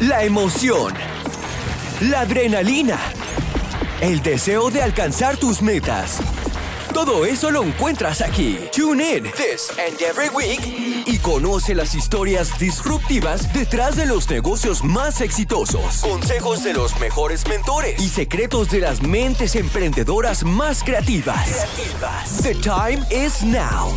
la emoción, la adrenalina, el deseo de alcanzar tus metas. Todo eso lo encuentras aquí. Tune in this and every week y conoce las historias disruptivas detrás de los negocios más exitosos, consejos de los mejores mentores y secretos de las mentes emprendedoras más creativas. The time is now.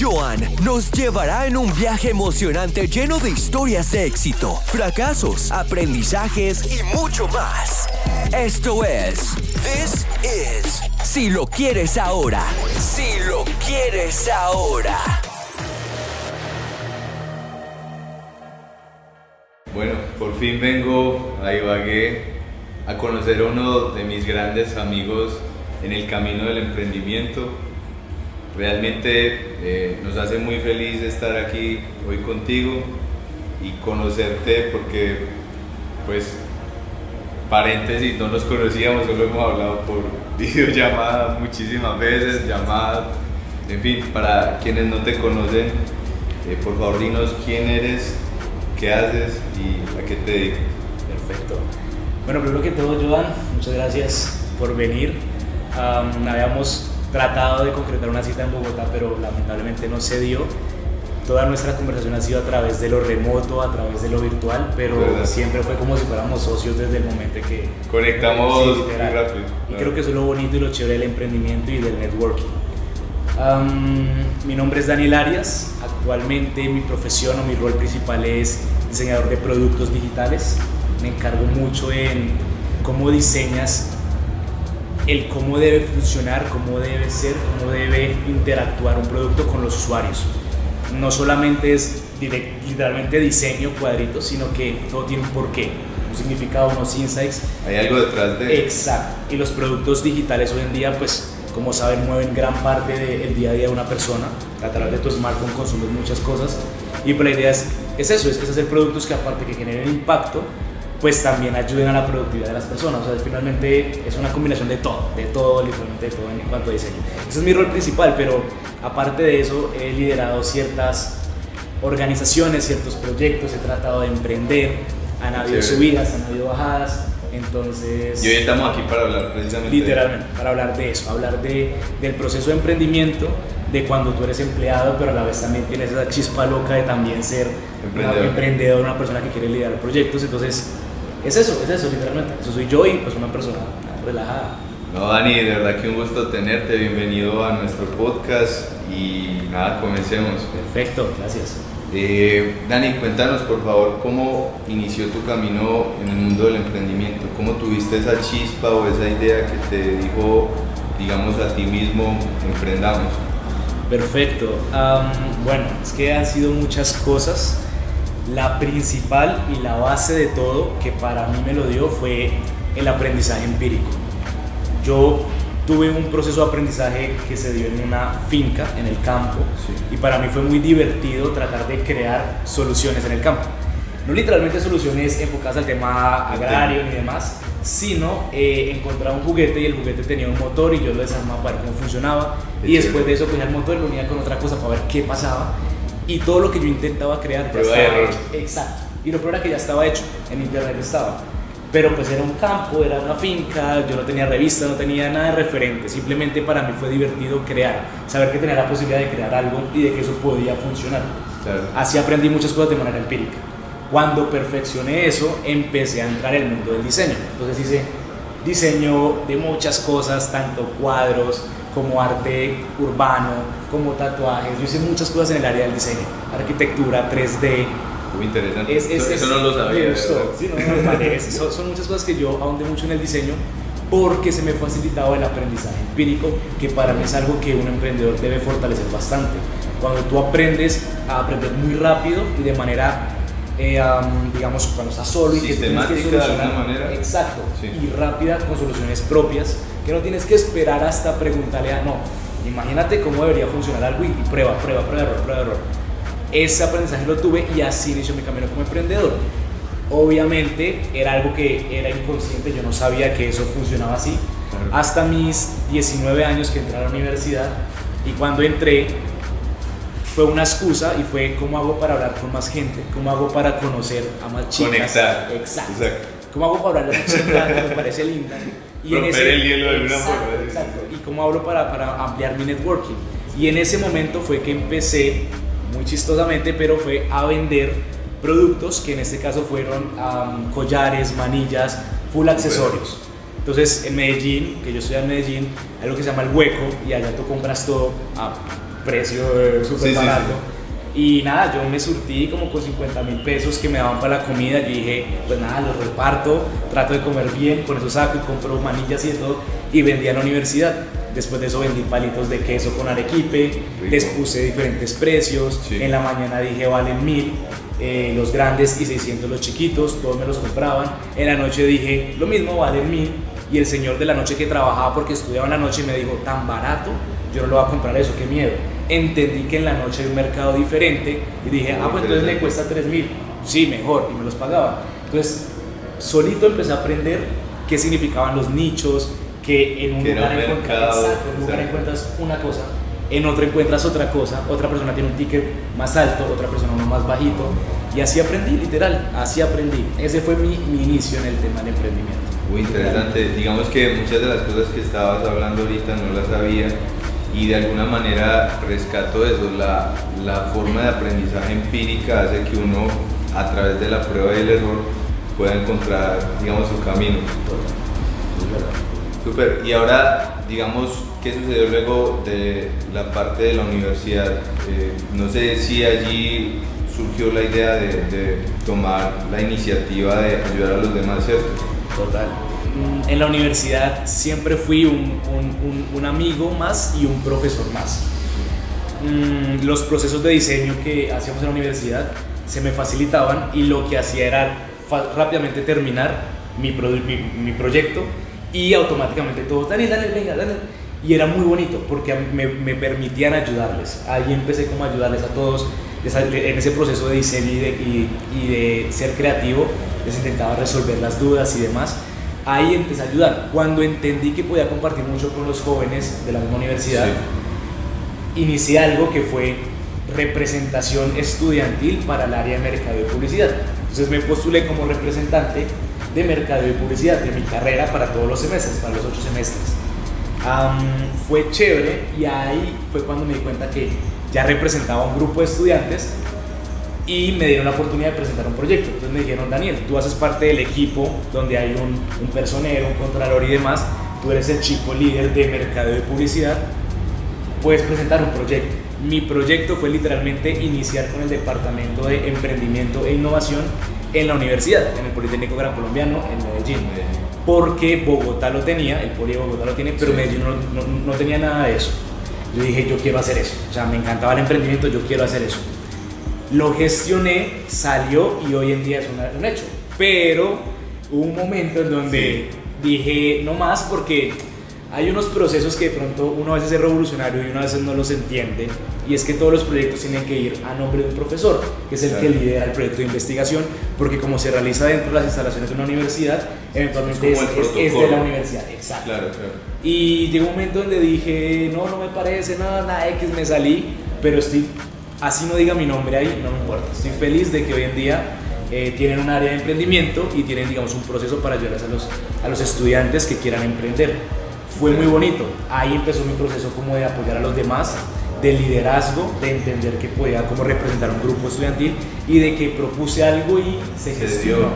Joan nos llevará en un viaje emocionante lleno de historias de éxito, fracasos, aprendizajes y mucho más. Esto es This is Si lo quieres ahora. Si lo quieres ahora. Bueno, por fin vengo a Ibagué a conocer a uno de mis grandes amigos en el camino del emprendimiento. Realmente eh, nos hace muy feliz estar aquí hoy contigo y conocerte porque, pues, paréntesis, no nos conocíamos, solo hemos hablado por videollamada muchísimas veces, llamadas, en fin, para quienes no te conocen, eh, por favor dinos quién eres, qué haces y a qué te dedicas. Perfecto. Bueno, primero que todo, Joan, muchas gracias por venir. Um, habíamos tratado de concretar una cita en Bogotá, pero lamentablemente no se dio. Toda nuestra conversación ha sido a través de lo remoto, a través de lo virtual, pero ¿Verdad? siempre fue como si fuéramos socios desde el momento en que Conectamos Sí, muy literal. rápido. Y creo que eso es lo bonito y lo chévere del emprendimiento y del networking. Am, mi nombre es Daniel Arias. Actualmente mi profesión o mi rol principal es diseñador de productos digitales. Me encargo mucho en cómo diseñas el cómo debe funcionar, cómo debe ser, cómo debe interactuar un producto con los usuarios. No solamente es direct- literalmente diseño cuadritos, sino que todo tiene un porqué, un significado, unos insights Hay algo detrás de... Exacto. Y los productos digitales hoy en día, pues, como saben, mueven gran parte del día a día de una persona. A través de tu smartphone consumes muchas cosas. Y pues la idea es, es eso, es, hacer productos que aparte que generen impacto, pues también ayuden a la productividad de las personas. O sea, finalmente es una combinación de todo, de todo, literalmente de todo en cuanto a diseño. Ese es mi rol principal, pero aparte de eso, he liderado ciertas organizaciones, ciertos proyectos, he tratado de emprender, han habido Chévere. subidas, han habido bajadas, entonces... Y hoy estamos aquí para hablar precisamente Literalmente, para hablar de eso, hablar de, del proceso de emprendimiento, de cuando tú eres empleado, pero a la vez también tienes esa chispa loca de también ser Emprendedor. un emprendedor, una persona que quiere liderar proyectos. Entonces, es eso, es eso, literalmente. Eso soy yo y pues una persona relajada. No, Dani, de verdad que un gusto tenerte. Bienvenido a nuestro podcast y nada, comencemos. Perfecto, gracias. Eh, Dani, cuéntanos por favor cómo inició tu camino en el mundo del emprendimiento, cómo tuviste esa chispa o esa idea que te dijo, digamos, a ti mismo, emprendamos. Perfecto. Bueno, es que han sido muchas cosas. La principal y la base de todo que para mí me lo dio fue el aprendizaje empírico. Yo tuve un proceso de aprendizaje que se dio en una finca, en el campo, Sí. y para mí fue muy divertido tratar de crear soluciones en el campo. No literalmente soluciones enfocadas al tema agrario ni demás, sino eh, encontrar un juguete y el juguete tenía un motor y yo lo desarmaba para ver cómo funcionaba. Qué y después chévere. de eso cogía el motor y lo unía con otra cosa para ver qué pasaba. Y todo lo que yo intentaba crear Prueba error. hecho. Exacto. Y lo peor era que ya estaba hecho, en internet estaba. Pero pues era un campo, era una finca, yo no tenía revista, no tenía nada de referente. Simplemente para mí fue divertido crear, saber que tenía la posibilidad de crear algo y de que eso podía funcionar. Claro. Así aprendí muchas cosas de manera empírica. Cuando perfeccioné eso, empecé a entrar en el mundo del diseño. Entonces hice diseño de muchas cosas, tanto cuadros como arte urbano, como tatuajes. Yo hice muchas cosas en el área del diseño, arquitectura, 3D. Muy interesante. Es, es- eso, es- no lo sabía. me gustó. Sí, no, no, vale, son, son muchas cosas que yo ahondé mucho en el diseño porque se me facilitaba el aprendizaje empírico, que para mí es algo que un emprendedor debe fortalecer bastante. Cuando tú aprendes a aprender muy rápido y de manera, eh, am, digamos, cuando estás solo y que tienes que Sistemática de alguna solucionar- manera. Exacto. Sí. Y rápida con soluciones propias, que no tienes que esperar hasta preguntarle a no. Imagínate cómo debería funcionar algo y y prueba, prueba, prueba, error, prueba, error. Ese aprendizaje lo tuve y así inició mi camino como emprendedor. Obviamente era algo que era inconsciente, yo no sabía que eso funcionaba así. Claro. Hasta mis 19 años que entré a la universidad y cuando entré fue una excusa y fue cómo hago para hablar con más gente, cómo hago para conocer a más chicas. Conectar. Exacto. ¿Cómo hago para hablar a una chica que me parece linda? Y en ese, el hielo de una forma. Exacto. Y cómo hablo para, para ampliar mi networking. Y en ese momento fue que empecé, muy chistosamente, pero fue a vender productos que en este caso fueron collares, manillas, full accesorios. Entonces en Medellín, que yo estoy en Medellín, hay algo que se llama el hueco y allá tú compras todo a precio eh, súper barato. Y nada, yo me surtí como con 50 mil pesos que me daban para la comida. Yo dije, pues nada, los reparto, trato de comer bien, con eso saco y compro manillas y todo. Y vendí a la universidad. Después de eso vendí palitos de queso con arequipe, les puse diferentes precios. En la mañana dije, valen mil. Eh, los grandes y 600 los chiquitos, todos me los compraban. En la noche dije, lo mismo, valen mil. Y el señor de la noche que trabajaba porque estudiaba en la noche me dijo, tan barato, yo no lo voy a comprar eso, qué miedo entendí que en la noche hay un mercado diferente y dije, ah, pues entonces le cuesta 3 mil, sí, mejor, y me los pagaba. Entonces, solito empecé a aprender qué significaban los nichos, que en un, lugar, encuentras, una cosa, en otro encuentras otra cosa, otra persona tiene un ticket más alto, otra persona uno más bajito, y así aprendí, literal, así aprendí. Ese fue mi, mi inicio en el tema del emprendimiento. Muy interesante, digamos que muchas de las cosas que estabas hablando ahorita no las sabía y de alguna manera rescato eso, la, la, forma de aprendizaje empírica hace que uno a través de la prueba y el error pueda encontrar, digamos, su camino. Súper, y ahora, digamos, ¿qué sucedió luego de la parte de la universidad? Eh, no sé si allí surgió la idea de, tomar la iniciativa de ayudar a los demás, ¿cierto? Total en la universidad siempre fui un, amigo más y un profesor más. Mm, los procesos de diseño que hacíamos en la universidad se me facilitaban y lo que hacía era rápidamente terminar mi, mi, mi, proyecto y automáticamente todos, Daniel, Daniel, venga, Daniel. Y era muy bonito porque me, me permitían ayudarles. Ahí empecé como a ayudarles a todos en ese proceso de diseño y de, y, y de ser creativo. Les intentaba resolver las dudas y demás ahí empecé a ayudar. Cuando entendí que podía compartir mucho con los jóvenes de la misma universidad, inicié algo que fue representación estudiantil para el área de mercado y publicidad. Entonces me postulé como representante de mercado y publicidad de mi carrera para todos los semestres, para los ocho semestres. fue chévere y ahí fue cuando me di cuenta que ya representaba un grupo de estudiantes y me dieron la oportunidad de presentar un proyecto. Entonces me dijeron, Daniel, tú haces parte del equipo donde hay un, un personero, un contralor y demás, tú eres el chico líder de mercado de publicidad, puedes presentar un proyecto. Mi proyecto fue literalmente iniciar con el departamento de emprendimiento e innovación en la universidad, en el Politécnico Gran Colombiano, en Medellín. Porque Bogotá lo tenía, el Poli de Bogotá lo tiene, pero Medellín no, no, no tenía nada de eso. Yo dije, yo quiero hacer eso. O sea, me encantaba el emprendimiento, yo quiero hacer eso lo gestioné, salió y hoy en día es un hecho. Pero hubo un momento en donde dije no más porque hay unos procesos que de pronto uno a veces es revolucionario y uno a veces no los entiende. Y es que todos los proyectos tienen que ir a nombre de un profesor, que es el que lidera el proyecto de investigación, porque como se realiza dentro de las instalaciones de una universidad, eventualmente es, de la universidad. Exacto. Claro, claro. Y llegó un momento donde dije, no, no me parece, nada, nada X, me salí, pero estoy así no diga mi nombre ahí, no me importa. Estoy feliz de que hoy en día eh, tienen un área de emprendimiento y tienen, digamos, un proceso para ayudar a los, a los estudiantes que quieran emprender. Fue muy bonito. Ahí empezó mi proceso como de apoyar a los demás, de liderazgo, de entender que podía como representar un grupo estudiantil y de que propuse algo y se gestionó.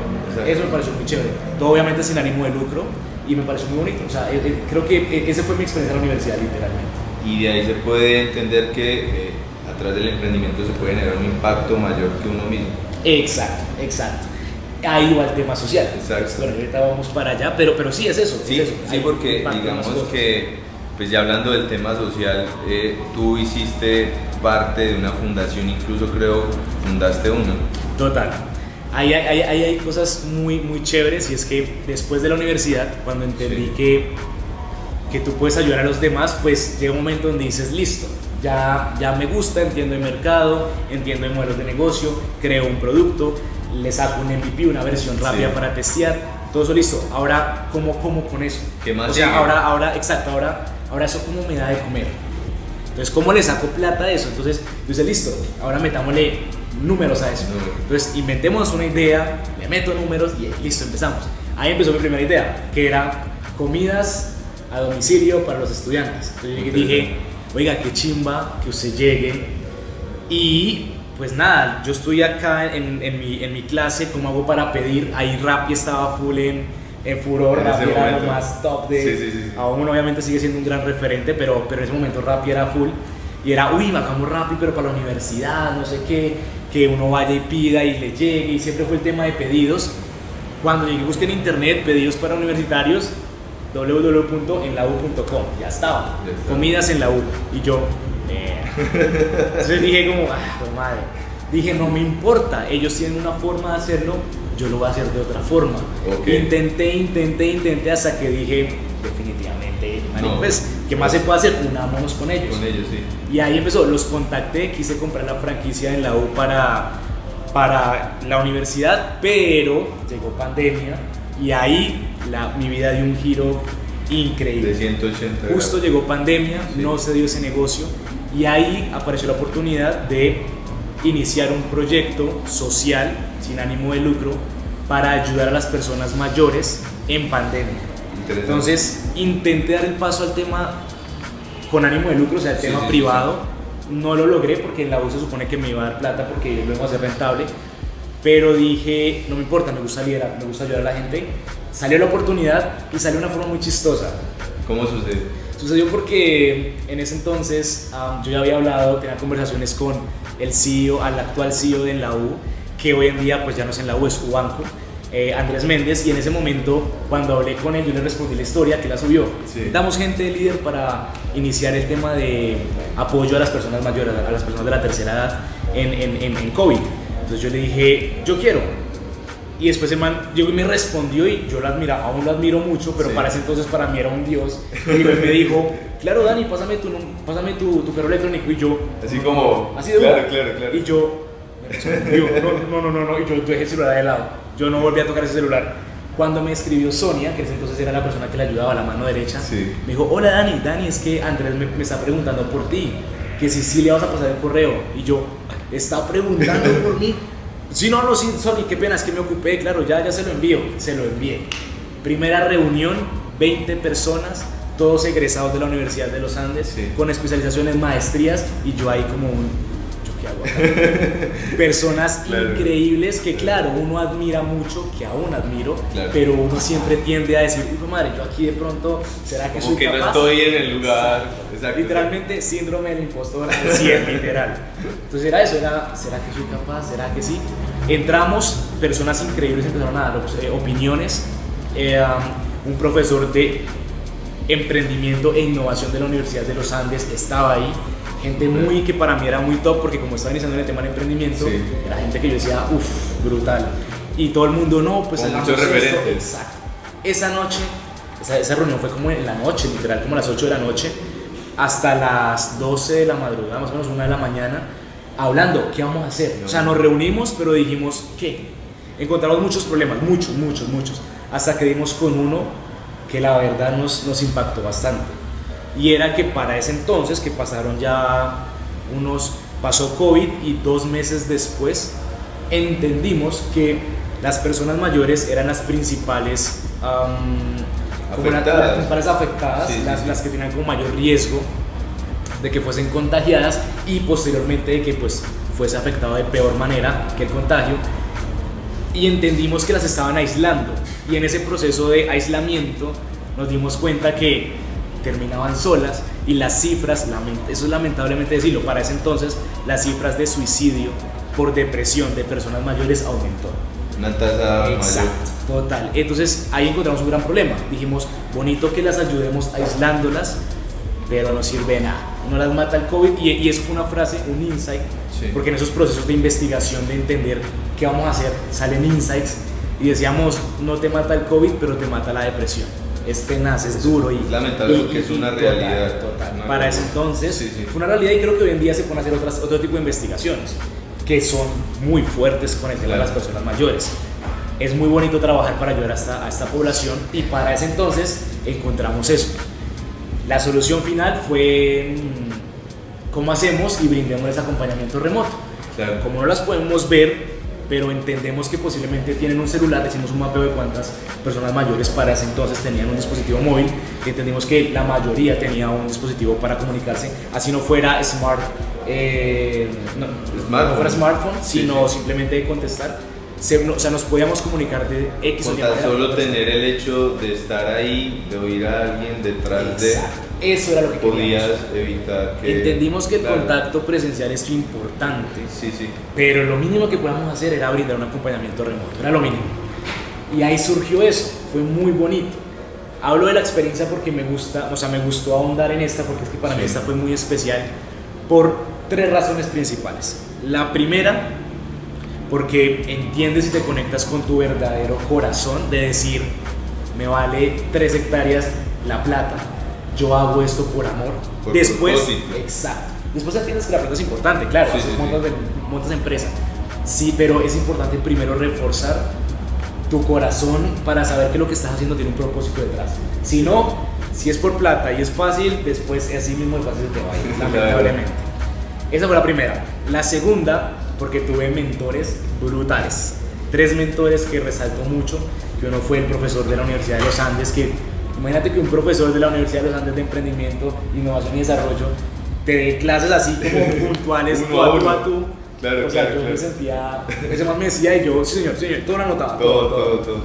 Eso me pareció muy chévere. Todo obviamente sin ánimo de lucro y me pareció muy bonito. O sea, eh, eh, creo que esa fue mi experiencia en la universidad, literalmente. Y de ahí se puede entender que atrás del emprendimiento se puede generar un impacto mayor que uno mismo. Exacto, exacto. Ahí va el tema social. Exacto. Bueno, ahorita vamos para allá, pero, pero sí es eso. Sí, es sí porque digamos que, pues ya hablando del tema social, eh, tú hiciste parte de una fundación, incluso creo fundaste una. Total. Ahí hay, hay, hay, cosas muy, muy chéveres y es que después de la universidad, cuando entendí que, que tú puedes ayudar a los demás, pues llega un momento donde dices, listo, ya, ya me gusta, entiendo el mercado, entiendo el modelo de negocio, creo un producto, le saco un MVP, una versión rápida para testear, todo eso listo. Ahora, ¿cómo como con eso? ¿Qué más? O sea, ahora, ahora, exacto, ahora, ahora eso como me da de comer. Entonces, ¿cómo le saco plata a eso? Entonces, yo dije, listo, ahora metámosle números a eso. Números. Entonces, inventemos una idea, le meto números y listo, empezamos. Ahí empezó mi primera idea, que era comidas a domicilio para los estudiantes. Entonces, yo dije, oiga, qué chimba que usted llegue y pues nada, yo estoy acá en, en mi, en mi clase, ¿cómo hago para pedir? Ahí Rappi estaba full en, en furor, En ese Rappi era lo más top de... Sí, sí, sí. Aún obviamente sigue siendo un gran referente, pero, pero en ese momento Rappi era full. Y era, uy, bajamos Rappi, pero para la universidad, no sé qué, que uno vaya y pida y le llegue, y siempre fue el tema de pedidos. Cuando llegué, busqué en internet pedidos para universitarios, www.enlau.com, ya estaba. Ya estaba. Comidas en la U. Y yo, eh. Entonces dije como, ah, pues madre. Dije, no me importa, ellos tienen una forma de hacerlo, yo lo voy a hacer de otra forma. Ok. Intenté, intenté, intenté hasta que dije, definitivamente, No. pues, ¿qué más se puede hacer? Unámonos con ellos. Con ellos, sí. Y ahí empezó, los contacté, quise comprar la franquicia en la U para, para la universidad, pero llegó pandemia y ahí la, mi vida dio un giro increíble. De 180 Justo grados. llegó pandemia, Sí. no se dio ese negocio y ahí apareció la oportunidad de iniciar un proyecto social sin ánimo de lucro para ayudar a las personas mayores en pandemia. Entonces intenté dar el paso al tema con ánimo de lucro, o sea, el Sí, tema sí, sí, privado. No lo logré porque en la U se supone que me iba a dar plata porque lo iba a hacer rentable. Pero dije, no me importa, me gusta liderar, me gusta ayudar a la gente. Salió la oportunidad y salió de una forma muy chistosa. ¿Cómo sucede? Sucedió porque en ese entonces am, yo ya había hablado, tenía conversaciones con el CEO, al actual CEO de la U, que hoy en día pues ya no es en la U, es Ubanco, eh, Andrés Méndez, y en ese momento cuando hablé con él yo le respondí la historia que la subió. Sí. Damos gente líder para iniciar el tema de apoyo a las personas mayores, a las personas de la tercera edad en, en, en, en COVID. Entonces yo le dije, yo quiero, y después el man llegó y me respondió y yo lo admira, aún lo admiro mucho, pero Sí. para ese entonces para mí era un dios. Y él me dijo, claro Dani, pásame tu, pásame tu, tu correo electrónico. Y yo, Así como. así de Claro, claro, claro. Y yo, no, no, no, no, no. Y yo dejé el celular de lado. Yo no volví a tocar ese celular. Cuando me escribió Sonia, que entonces era la persona que le ayudaba a la mano derecha, Sí. me dijo, hola Dani, Dani, es que Andrés me, me está preguntando por ti, que si sí le vas a pasar el correo. Y yo, está preguntando por mí. Sí, no, no, sí, Sony, qué pena, es que me ocupé, claro, ya, ya se lo envío. Se lo envié. Primera reunión, 20 personas, todos egresados de la Universidad de los Andes, Sí. con especializaciones, maestrías, y yo ahí como un... Personas Claro. increíbles que, claro, uno admira mucho, que aún admiro, Claro. pero uno siempre tiende a decir, uy, madre, yo aquí de pronto, ¿será que Como soy que no capaz? estoy en el lugar. Exacto. Literalmente síndrome del impostor 100, literal. Entonces era eso, era, ¿será que soy capaz? ¿Será que sí? Entramos, personas increíbles empezaron a dar eh, opiniones. Eh, um, un profesor de emprendimiento e innovación de la Universidad de los Andes estaba ahí. Gente muy que para mí era muy top porque como estaba iniciando en el tema del emprendimiento, Sí. era gente que yo decía, uff, brutal. Y todo el mundo, no, pues Con muchos esto". referentes. Exacto. Esa noche, esa, esa reunión fue como en la noche, literal, como a las 8 de la noche, hasta las 12 de la madrugada, más o menos una de la mañana, hablando, ¿qué vamos a hacer? O sea, nos reunimos, pero dijimos, ¿qué? Encontramos muchos problemas, muchos, muchos, muchos, hasta que dimos con uno que la verdad nos, nos impactó bastante. Y era que para ese entonces, que pasaron ya unos, pasó COVID y dos meses después, entendimos que las personas mayores eran las principales, Afectadas. las principales afectadas, Sí, sí, las, sí. las que tenían como mayor riesgo de que fuesen contagiadas y posteriormente de que pues fuese afectado de peor manera que el contagio y entendimos que las estaban aislando y en ese proceso de aislamiento nos dimos cuenta que terminaban solas y las cifras, eso es lamentablemente decirlo, para ese entonces las cifras de suicidio por depresión de personas mayores aumentó. Una tasa Exacto, total. Entonces ahí encontramos un gran problema. Dijimos, bonito que las ayudemos aislándolas, pero no sirve de nada. No las mata el COVID y, y fue una frase, un insight, Sí. porque en esos procesos de investigación, de entender qué vamos a hacer, salen insights y decíamos, no te mata el COVID, pero te mata la depresión. Es tenaz, es duro y... Lamentable y- porque es una total, realidad. total. Una Para ese realidad. entonces Sí, sí. fue una realidad y creo que hoy en día se pueden hacer otras, otro tipo de investigaciones que son muy fuertes con el tema de Claro. las personas mayores. Es muy bonito trabajar para ayudar a esta, a esta población y para ese entonces encontramos eso. La solución final fue mm, ¿cómo hacemos? Y brindemos ese acompañamiento remoto. Claro. Como no las podemos ver, pero entendemos que posiblemente tienen un celular, hicimos un mapeo de cuántas personas mayores para ese entonces tenían un dispositivo móvil, entendimos que la mayoría tenía un dispositivo para comunicarse, así no fuera smart, eh, no, Smartphone. no fuera smartphone, sino sí. simplemente contestar. Se- no- o sea, nos podíamos comunicar de X o Y tan solo tener el hecho de estar ahí, de oír a alguien detrás de, Exacto. Eso era lo que podías queríamos. evitar que... Entendimos que el Claro. contacto presencial es importante, Sí, sí. pero lo mínimo que podíamos hacer era brindar un acompañamiento remoto, era lo mínimo. Y ahí surgió eso, fue muy bonito. Hablo de la experiencia porque me gusta, o sea, me gustó ahondar en esta porque es que para mí Sí. esta fue muy especial por tres razones principales. La primera, porque entiendes y te conectas con tu verdadero corazón de decir, me vale tres hectáreas la plata, yo hago esto por amor. Por Después, propósito. exacto. Después entiendes que la plata es importante, claro, Sí, haces sí, sí. montas, de- montas empresa. Sí, pero es importante primero reforzar tu corazón para saber que lo que estás haciendo tiene un propósito detrás. Si no, si es por plata y es fácil, después así mismo de fácil te va a ir, Claro. lamentablemente. Esa fue la primera. La segunda, porque tuve mentores brutales. Tres mentores que resalto mucho, que uno fue el profesor de la Universidad de los Andes, que imagínate que un profesor de la Universidad de los Andes de Emprendimiento, Innovación y Desarrollo te dé clases así como puntuales, tú a tú uno. a tú. Claro, o sea, claro, yo me claro. sentía, ese más me decía y yo, sí señor, sí señor, todo lo anotaba. Todo, todo, todo.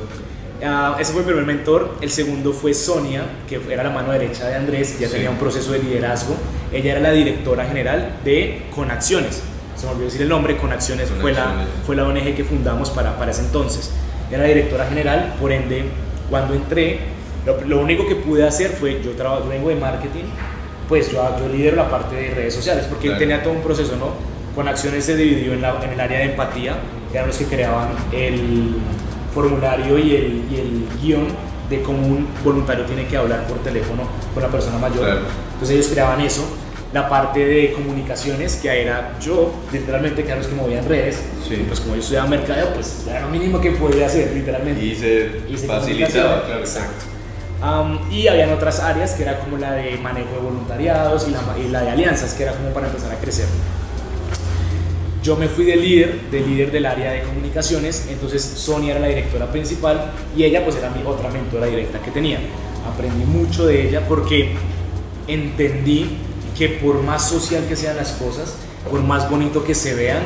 Ah, ese fue el primer mentor. El segundo fue Sonia, que era la mano derecha de Andrés, ya Sí. tenía un proceso de liderazgo. Ella era la directora general de Conacciones. Se me olvidó decir el nombre, Conacciones, Fue, la, fue la ONG que fundamos para, para ese entonces. Era directora general, por ende, cuando entré, lo, lo único que pude hacer fue, yo, trabajo, vengo de marketing, pues yo, yo lidero la parte de redes sociales, porque Claro. tenía todo un proceso, ¿no? Conacciones se dividió en, la- en el área de empatía, eran los que creaban el formulario y el, y el guion de cómo un voluntario tiene que hablar por teléfono con la persona mayor. Claro. Entonces ellos creaban eso. La parte de comunicaciones, que era yo, literalmente, que era los que movían redes. Sí. Pues como yo estudiaba mercadeo, pues era lo mínimo que podía hacer, literalmente. Y se Hice facilitaba, claro. Exacto. Am, y habían otras áreas que era como la de manejo de voluntariados y la, y la de alianzas, que era como para empezar a crecer. Yo me fui de líder, de líder del área de comunicaciones, entonces Sonia era la directora principal y ella pues era mi otra mentora directa que tenía. Aprendí mucho de ella porque entendí que por más social que sean las cosas, por más bonito que se vean,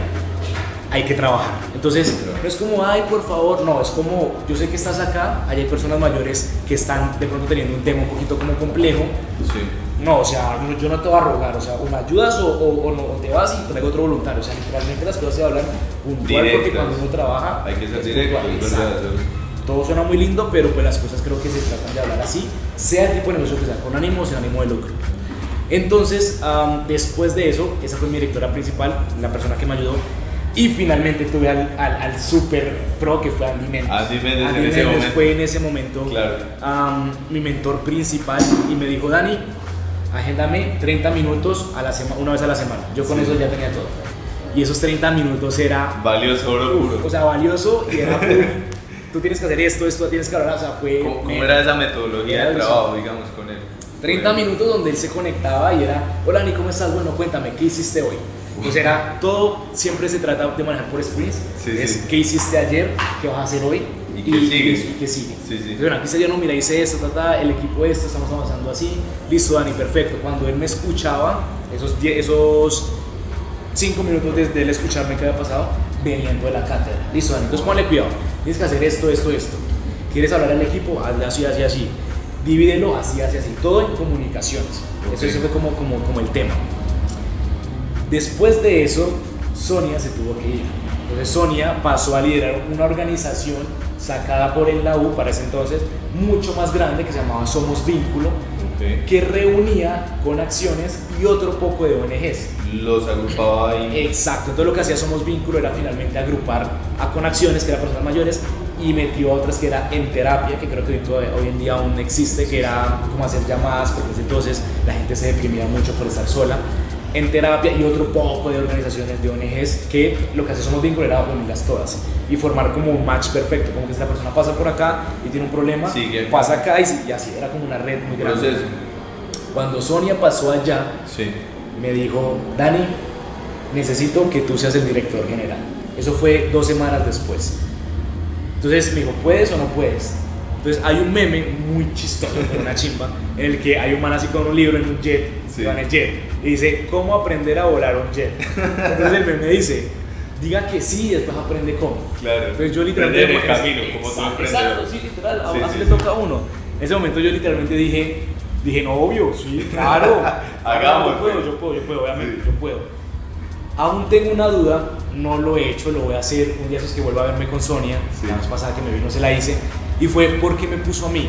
hay que trabajar. Entonces, no es como, ay, por favor, no, es como, yo sé que estás acá, ahí hay personas mayores que están de pronto teniendo un tema un poquito como complejo. Sí. No, o sea, yo no te voy a rogar, o sea, o me ayudas o, o- o no, o te vas y traigo otro voluntario. O sea, literalmente las cosas se hablan puntual porque Directas. cuando uno trabaja. Hay que ser directo. Todo suena muy lindo, pero pues las cosas creo que se tratan de hablar así, sea el tipo de negocio que sea, con ánimo o sin ánimo de lucro. Entonces, am, después de eso, esa fue mi directora principal, la persona que me ayudó. Y finalmente tuve al, al, al super pro que fue Andy Méndez. Andy Méndez en Andy ese Méndez momento. fue en ese momento Claro. am, mi mentor principal y me dijo, Dani, agéndame 30 minutos a la sema- una vez a la semana. Yo con Sí. eso ya tenía todo. Y esos 30 minutos era Valioso oro puro. o sea, valioso y era. Tú tienes que hacer esto, esto, tienes que hablar, o sea, fue... ¿Cómo, cómo era esa metodología Era de trabajo, digamos, con él? 30 Bueno, minutos donde él se conectaba y era, hola Ni, ¿cómo estás? Bueno, cuéntame, ¿qué hiciste hoy? Pues era todo, siempre se trata de manejar por sprints. Sí, es sí. qué hiciste ayer, qué vas a hacer hoy ¿Y qué sigue? y qué sigue. Sí. Entonces, bueno, aquí yo, no, mira, hice esto, ta, ta, el equipo esto, estamos avanzando así. Listo, Dani, perfecto. Cuando él me escuchaba, esos, die- esos cinco minutos desde él escucharme qué había pasado, veniendo de la cátedra. Listo, Dani, entonces ponle cuidado. Tienes que hacer esto, esto, esto. ¿Quieres hablar al equipo? Hazle así, así, así. Divídelo así, así, así. Todo en comunicaciones. Ok. Eso, fue como, como, como el tema. Después de eso, Sonia se tuvo que ir. Entonces Sonia pasó a liderar una organización sacada por el la U para ese entonces, mucho más grande, que se llamaba Somos Vínculo, que reunía con acciones y otro poco de ONGs. Los agrupaba ahí. Exacto, entonces lo que hacía Somos Vínculo era finalmente agrupar a con acciones, que eran personas mayores, y metió otras que era en terapia, que creo que hoy, en día aún existe, que era como hacer llamadas, porque desde entonces la gente se deprimía mucho por estar sola. En terapia y otro poco de organizaciones de ONGs que lo que hace Somos Vínculo era unirlas todas y formar como un match perfecto, como que esta persona pasa por acá y tiene un problema, Sigue pasa acá y, y así era como una red muy grande. Cuando Sonia pasó allá, Sí. me dijo, Dani, necesito que tú seas el director general. Eso fue dos semanas después. Entonces me dijo, ¿puedes o no puedes? Entonces hay un meme muy chistoso, una chimba, en el que hay un man así con un libro en un jet, en el jet, y dice, ¿cómo aprender a volar un jet? Entonces el meme dice, diga que sí y después aprende cómo. Claro. Entonces yo literalmente... el camino, como todo emprendedor. Exacto, sí, literal, así le toca a uno. En ese momento yo literalmente dije, dije, no, obvio, sí, claro. Hagamos. Yo puedo, yo puedo, yo puedo, obviamente, yo puedo. Aún tengo una duda, no lo he hecho, lo voy a hacer un día es que vuelva a verme con Sonia, la vez pasada que me vino se la hice, y fue porque me puso a mí.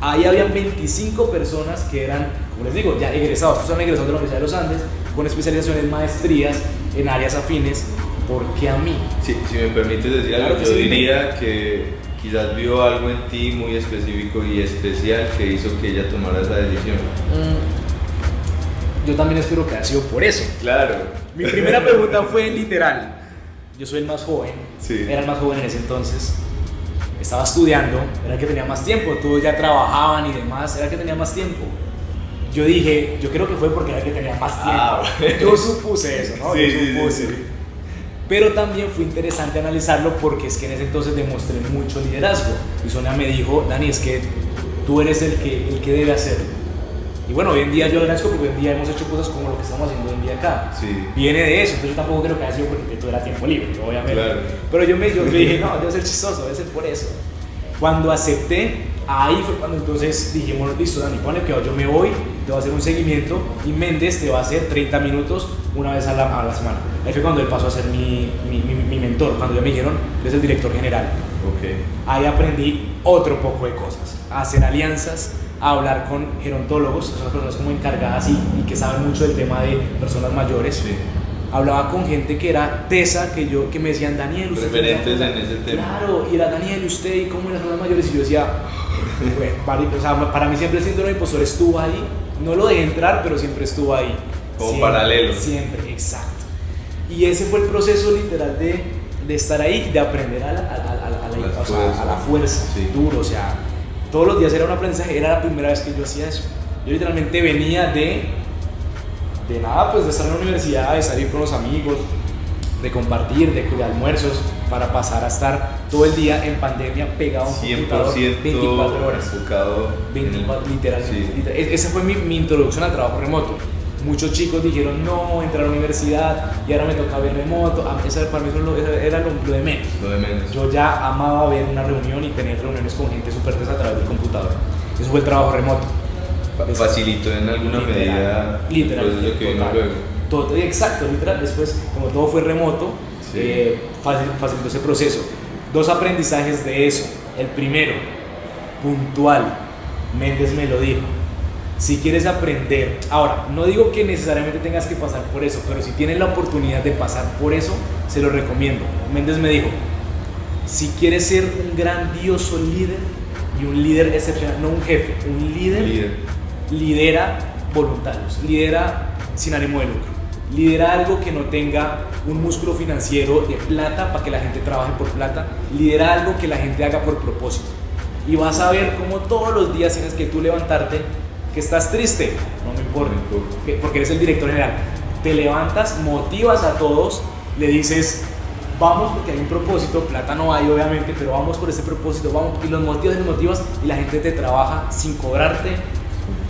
Ahí habían 25 personas que eran, como les digo, ya egresados, son egresados de la Universidad de los Andes, con especializaciones, maestrías en áreas afines. ¿Por qué a mí? Sí, si me permites decir algo, Claro yo sí, diría que quizás vio algo en ti muy específico y especial que hizo que ella tomara esa decisión. Mm, yo también espero que haya sido por eso. Claro. Mi primera pregunta fue literal. Yo soy el más joven, Sí. era el más joven en ese entonces. Estaba estudiando, era el que tenía más tiempo. Todos ya trabajaban y demás, era el que tenía más tiempo. Yo dije, yo creo que fue porque era el que tenía más tiempo. Ah, bueno. Yo supuse eso, ¿no? Sí, yo supuse. sí. Pero también fue interesante analizarlo porque es que en ese entonces demostré mucho liderazgo. Y Sonia me dijo, Dani, es que tú eres el que, el que debe hacerlo. Y bueno, hoy en día yo agradezco porque hoy en día hemos hecho cosas como lo que estamos haciendo hoy en día acá. Sí. Viene de eso, entonces yo tampoco creo que haya sido porque todo era tiempo libre, obviamente. Claro. Pero yo me yo me dije, no, debe ser chistoso, debe ser por eso. Cuando acepté, ahí fue cuando entonces dijimos, listo, Dani, ponle que yo me voy, te voy a hacer un seguimiento y Méndez te va a hacer 30 minutos una vez a la, a la semana. Ahí fue cuando él pasó a ser mi, mi, mi, mi mentor, cuando ya me dijeron, es el director general. Ok. Ahí aprendí otro poco de cosas, a hacer alianzas, a hablar con gerontólogos, que son las personas como encargadas y, y que saben mucho del tema de personas mayores. Sí. Hablaba con gente que era tesa, que yo que me decían, Daniel, usted... Referentes en ese tema. Claro, y era Daniel, ¿y usted y cómo las personas mayores? Y yo decía, bueno, vari- o sea, para mí siempre el síndrome de impostor estuvo ahí, no lo dejé entrar, pero siempre estuvo ahí. Como Siempre, paralelo. Siempre, exacto. Y ese fue el proceso literal de, de estar ahí, de aprender a la, a a la- a la- La o sea, fuerza. a la fuerza, Sí. duro, o sea, todos los días era un aprendizaje, era la primera vez que yo hacía eso. Yo literalmente venía de, de nada, pues de estar en la universidad, de salir con los amigos, de compartir, de, de almuerzos, para pasar a estar todo el día en pandemia pegado a un 100% computador 24 horas. enfocado en el- 24, literalmente. Sí. E- Esa fue mi, mi introducción al trabajo remoto. Muchos chicos dijeron, no, entrar a la universidad y ahora me toca ver remoto. Ah, Eso para mí eso lo- eso era lo, lo de menos. Lo de menos. Yo ya amaba ver una reunión y tener reuniones con gente súper tesa a través del computador. Eso fue el trabajo remoto. Fa- Facilitó en alguna Literal, medida literal, el proceso que vino total. luego. Todo- exacto, literal. Después, como todo fue remoto, Sí. eh, facil- facilitó ese proceso. Dos aprendizajes de eso. El primero, puntual. Méndez me lo dijo. Si quieres aprender, ahora, no digo que necesariamente tengas que pasar por eso, pero si tienes la oportunidad de pasar por eso, se lo recomiendo. Méndez me dijo, si quieres ser un grandioso líder y un líder excepcional, no un jefe, un líder, Líder. lidera voluntarios, lidera sin ánimo de lucro, lidera algo que no tenga un músculo financiero de plata para que la gente trabaje por plata, lidera algo que la gente haga por propósito. Y vas a ver cómo todos los días tienes que tú levantarte, que estás triste, no me importa, porque eres el director general. Te levantas, motivas a todos, le dices, vamos porque hay un propósito, plata no hay obviamente, pero vamos por ese propósito, vamos, y los motivas y los motivas, y la gente te trabaja sin cobrarte.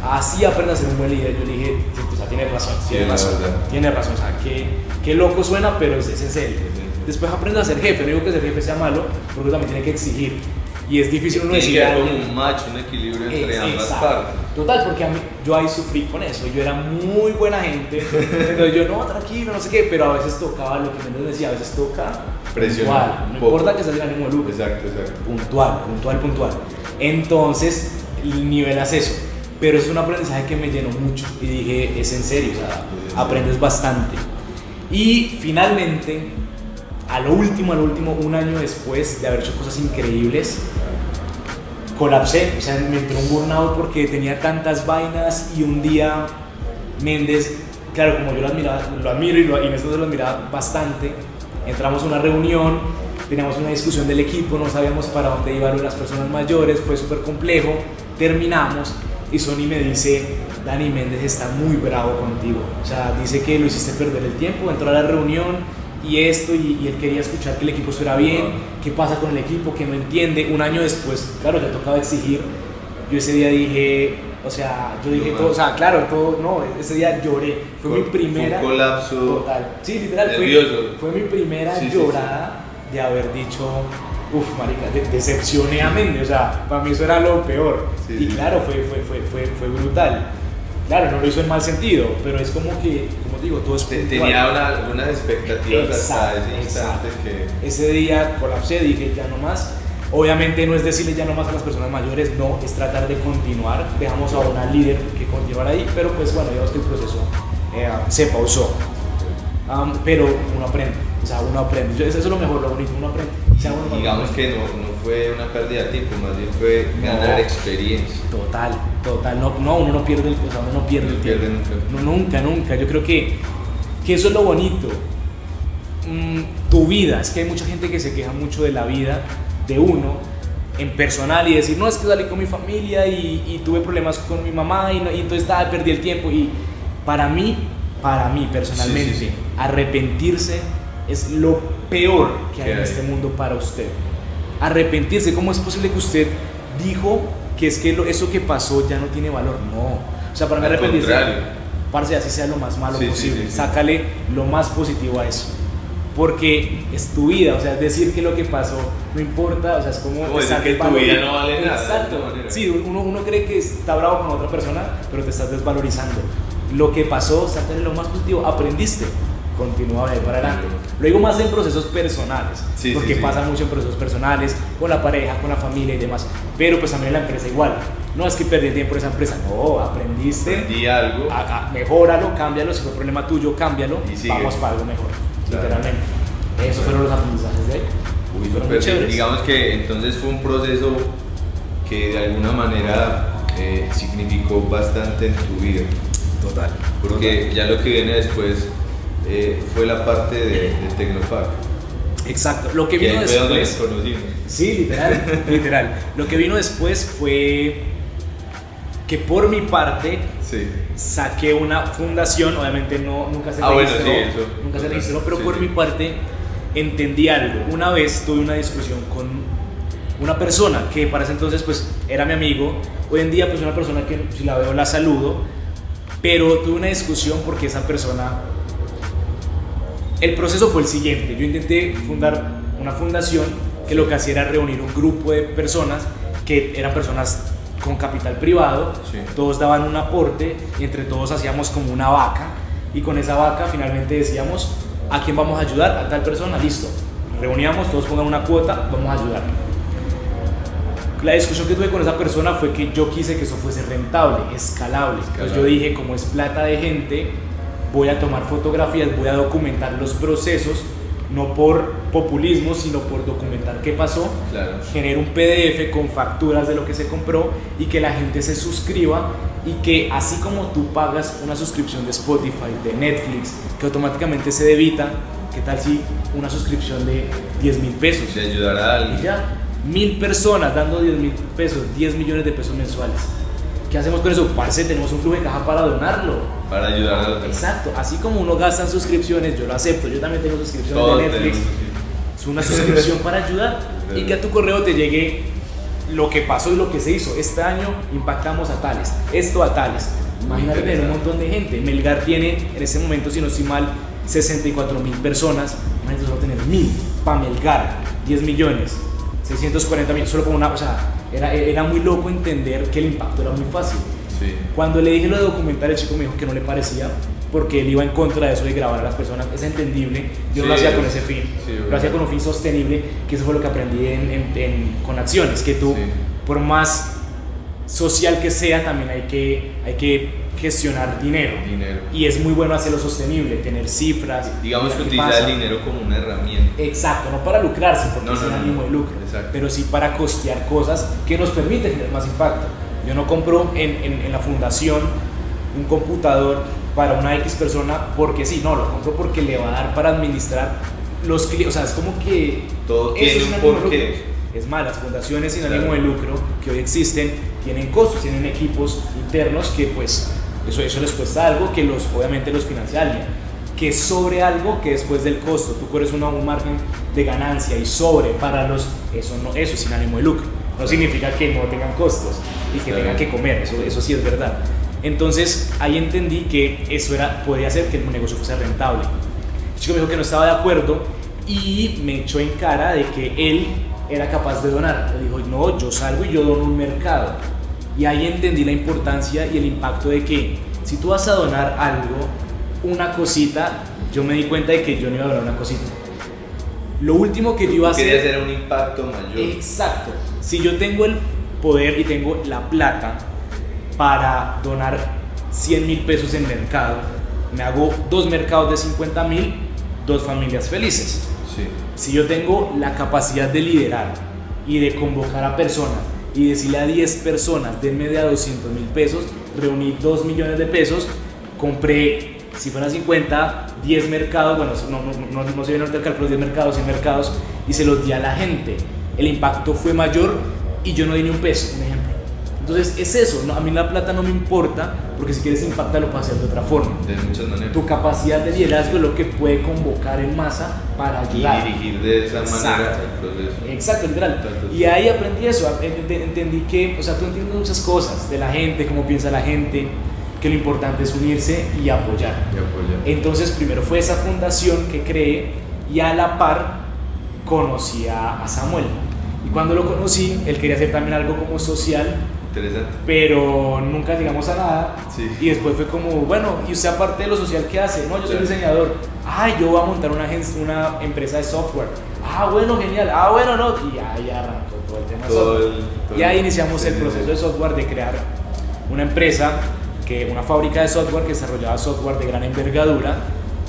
Así aprendes a ser un buen líder. Yo le dije, sí, o sea, tienes razón, Sí, tienes la razón, tienes razón, o sea, qué, qué loco suena, pero es, es en serio. Después aprendes a ser jefe, no digo que ser jefe sea malo, porque también tiene que exigir. Y es difícil uno que decir como un match, un equilibrio entre Ex- ambas exacto. partes. Total, porque a mí, yo ahí sufrí con eso. Yo era muy buena gente. Entonces yo, no, tranquilo, no sé qué. Pero a veces tocaba lo que Méndez decía, a veces toca Presionar puntual. un No importa que sea el lucro. Exacto, exacto. Puntual, puntual, puntual. Entonces, nivelas eso. Pero es un aprendizaje que me llenó mucho. Y dije, es en serio, o sea, aprendes bastante. Y finalmente, a lo último, a lo último, un año después de haber hecho cosas increíbles, colapsé, o sea, me entró un burnout porque tenía tantas vainas y un día Méndez, claro, como yo lo, admiraba, lo admiro y, lo, y se lo admiraba bastante, entramos a una reunión, teníamos una discusión del equipo, no sabíamos para dónde iban las personas mayores, fue súper complejo, terminamos y Sony me dice, Dani Méndez está muy bravo contigo. O sea, dice que lo hiciste perder el tiempo, entró a la reunión y esto, y, él quería escuchar que el equipo estuviera bien, qué pasa con el equipo, que no entiende. Un año después, claro, le tocaba exigir. Yo ese día dije, o sea, yo dije todo, o sea, claro, todo, no, ese día lloré. Fue, mi primera. Fue un colapso. Total. Sí, literal, fue, fue, mi primera llorada de haber dicho, uff, marica, decepcioné a Méndez, o sea, para mí eso era lo peor. y claro, fue, fue, fue, fue brutal. Claro, no lo hizo en mal sentido, pero es como que, como digo, todo es Tenía una, unas expectativas hasta ese instante que... Ese día colapsé, dije ya no más. Obviamente no es decirle ya no más a las personas mayores, no, es tratar de continuar. Dejamos a una líder que continuar ahí, pero pues bueno, digamos que el proceso eh, se pausó. pero uno aprende, o sea, uno aprende. Eso es lo mejor, lo bonito, uno aprende. Digamos que no, no, fue una pérdida de tiempo, más bien fue ganar experiencia. Total, total. No, no, uno no pierde el, o sea, uno no pierde el tiempo. Nunca. No, nunca, nunca. Yo creo que, que eso es lo bonito. Mm, tu vida, es que hay mucha gente que se queja mucho de la vida de uno en personal y decir, no, es que salí con mi familia y, tuve problemas con mi mamá y, entonces perdí el tiempo. Y para mí, para mí personalmente, arrepentirse es lo peor que hay en este mundo para usted. Arrepentirse, ¿cómo es posible que usted dijo que es que eso que pasó ya no tiene valor? No. O sea, para mí arrepentirse, parce, así sea lo más malo posible. Sácale lo más positivo a eso porque es tu vida, o sea, decir que lo que pasó no importa, o sea, es como... como decir que tu vida no vale nada. Exacto, sí, uno, uno cree que está bravo con otra persona, pero te estás desvalorizando. Lo que pasó, sácale lo más positivo, aprendiste, continúa a ver para adelante. Lo digo más en procesos personales, porque pasa mucho en procesos personales, con la pareja, con la familia y demás, pero pues también en la empresa igual. No es que perdí tiempo en esa empresa, no, aprendiste. Aprendí algo. mejóralo, cámbialo, si fue problema tuyo, cámbialo, y vamos para algo mejor literalmente. Esos fueron los aprendizajes de él. digamos que entonces fue un proceso que de alguna manera eh, significó bastante en tu vida. Total. Porque ya lo que viene después eh, fue la parte de, de Tecnopark. Exacto, lo que vino después. Sí, literal, literal. Lo que vino después fue que por mi parte saqué una fundación, obviamente no, nunca se ah, registró, eso, nunca se registró, pero por mi parte entendí algo. Una vez tuve una discusión con una persona que para ese entonces pues era mi amigo, hoy en día pues una persona que si la veo la saludo, pero tuve una discusión porque esa persona, el proceso fue el siguiente, yo intenté fundar una fundación que lo que hacía era reunir un grupo de personas que eran personas con capital privado, todos daban un aporte y entre todos hacíamos como una vaca y con esa vaca finalmente decíamos a quién vamos a ayudar, a tal persona, listo. Reuníamos, todos pongan una cuota, vamos a ayudar. La discusión que tuve con esa persona fue que yo quise que eso fuese rentable, escalable. Entonces yo dije, como es plata de gente, voy a tomar fotografías, voy a documentar los procesos no por populismo, sino por documentar qué pasó, claro. genera un PDF con facturas de lo que se compró y que la gente se suscriba y que así como tú pagas una suscripción de Spotify, de Netflix, que automáticamente se debita, ¿qué tal si una suscripción de 10 mil pesos? Se ayudará a alguien. Y ya, mil personas dando 10 mil pesos, 10 millones de pesos mensuales. ¿Qué hacemos con eso? Parce, tenemos un flujo de caja para donarlo. Para ayudar a los demás. Exacto. Así como uno gasta en suscripciones, yo lo acepto. Yo también tengo suscripciones de Netflix. Es una suscripción para ayudar. y que a tu correo te llegue lo que pasó y lo que se hizo. Este año impactamos a tales, esto a tales. Imagínate tener un montón de gente. Melgar tiene en ese momento, si no estoy mal, 64 mil personas. Imagínate solo tener mil para Melgar, 10 millones, 640 mil, solo con una. O sea, era, era muy loco entender que el impacto era muy fácil. Cuando le dije lo de documentar, el chico me dijo que no le parecía porque él iba en contra de eso de grabar a las personas. Es entendible, yo no lo hacía con ese fin, lo hacía con un fin sostenible, que eso fue lo que aprendí en, con acciones, que tú, por más social que sea, también hay que, hay que gestionar dinero. dinero. Y es muy bueno hacerlo sostenible, tener cifras. Digamos que utiliza el dinero como una herramienta. Exacto, no para lucrarse, porque no, es ánimo de lucro, pero sí para costear cosas que nos permiten tener más impacto. Yo no compro en, en, en, la fundación un computador para una X persona porque sí, no, lo compro porque le va a dar para administrar los clientes. O sea, es como que. Todo tiene un porqué. Es más, las fundaciones sin ánimo de lucro que hoy existen tienen costos, tienen equipos internos que pues eso, eso les cuesta algo que los, obviamente los financia alguien. Que sobre algo que después del costo, tú corres una, un margen de ganancia y sobre para los, eso, no, eso es sin ánimo de lucro. No significa que no tengan costos y que tengan que comer, eso, eso sí es verdad. Entonces ahí entendí que eso era, podía hacer que el negocio fuese rentable. El chico me dijo que no estaba de acuerdo y me echó en cara de que él era capaz de donar. Le dijo, no, yo salgo y yo dono un mercado. Y ahí entendí la importancia y el impacto de que si tú vas a donar algo, una cosita, yo me di cuenta de que yo no iba a donar una cosita. Lo último que yo iba a hacer... Quería hacer un impacto mayor. Exacto. Si yo tengo el poder y tengo la plata para donar 100 mil pesos en mercado, me hago dos mercados de 50 mil, dos familias felices. Sí. Si yo tengo la capacidad de liderar y de convocar a personas y decirle a 10 personas, denme de a 200 mil pesos, reuní 2 millones de pesos, compré, si fueran 50, 10 mercados, bueno, no, no, no, se viene ahorita el cálculo, 10 mercados, 100 mercados, y se los di a la gente. El impacto fue mayor y yo no di ni un peso, un ejemplo. Entonces es eso, ¿no? a mí la plata no me importa, porque si quieres impactar lo puedes hacer de otra forma. De muchas maneras. Tu capacidad de liderazgo es lo que puede convocar en masa para y ayudar. dirigir de esa manera Exacto. el proceso. Exacto, literal. Y ahí aprendí eso, ent- ent- entendí que, o sea, tú entiendes muchas cosas de la gente, cómo piensa la gente, que lo importante es unirse y apoyar. Y apoyar. Entonces, primero fue esa fundación que creé y a la par conocí a Samuel. Y cuando lo conocí, él quería hacer también algo como social, Interesante. pero nunca llegamos a nada. Sí. Y después fue como, bueno, ¿y usted aparte de lo social qué hace? No, yo soy Claro. diseñador. Ay, yo voy a montar una, una empresa de software. Ah, bueno, genial. Ah, bueno, no. Y ahí arrancó todo el tema de Todo software. el- todo y ahí el- iniciamos el sí, proceso de software de crear una empresa, que, una fábrica de software que desarrollaba software de gran envergadura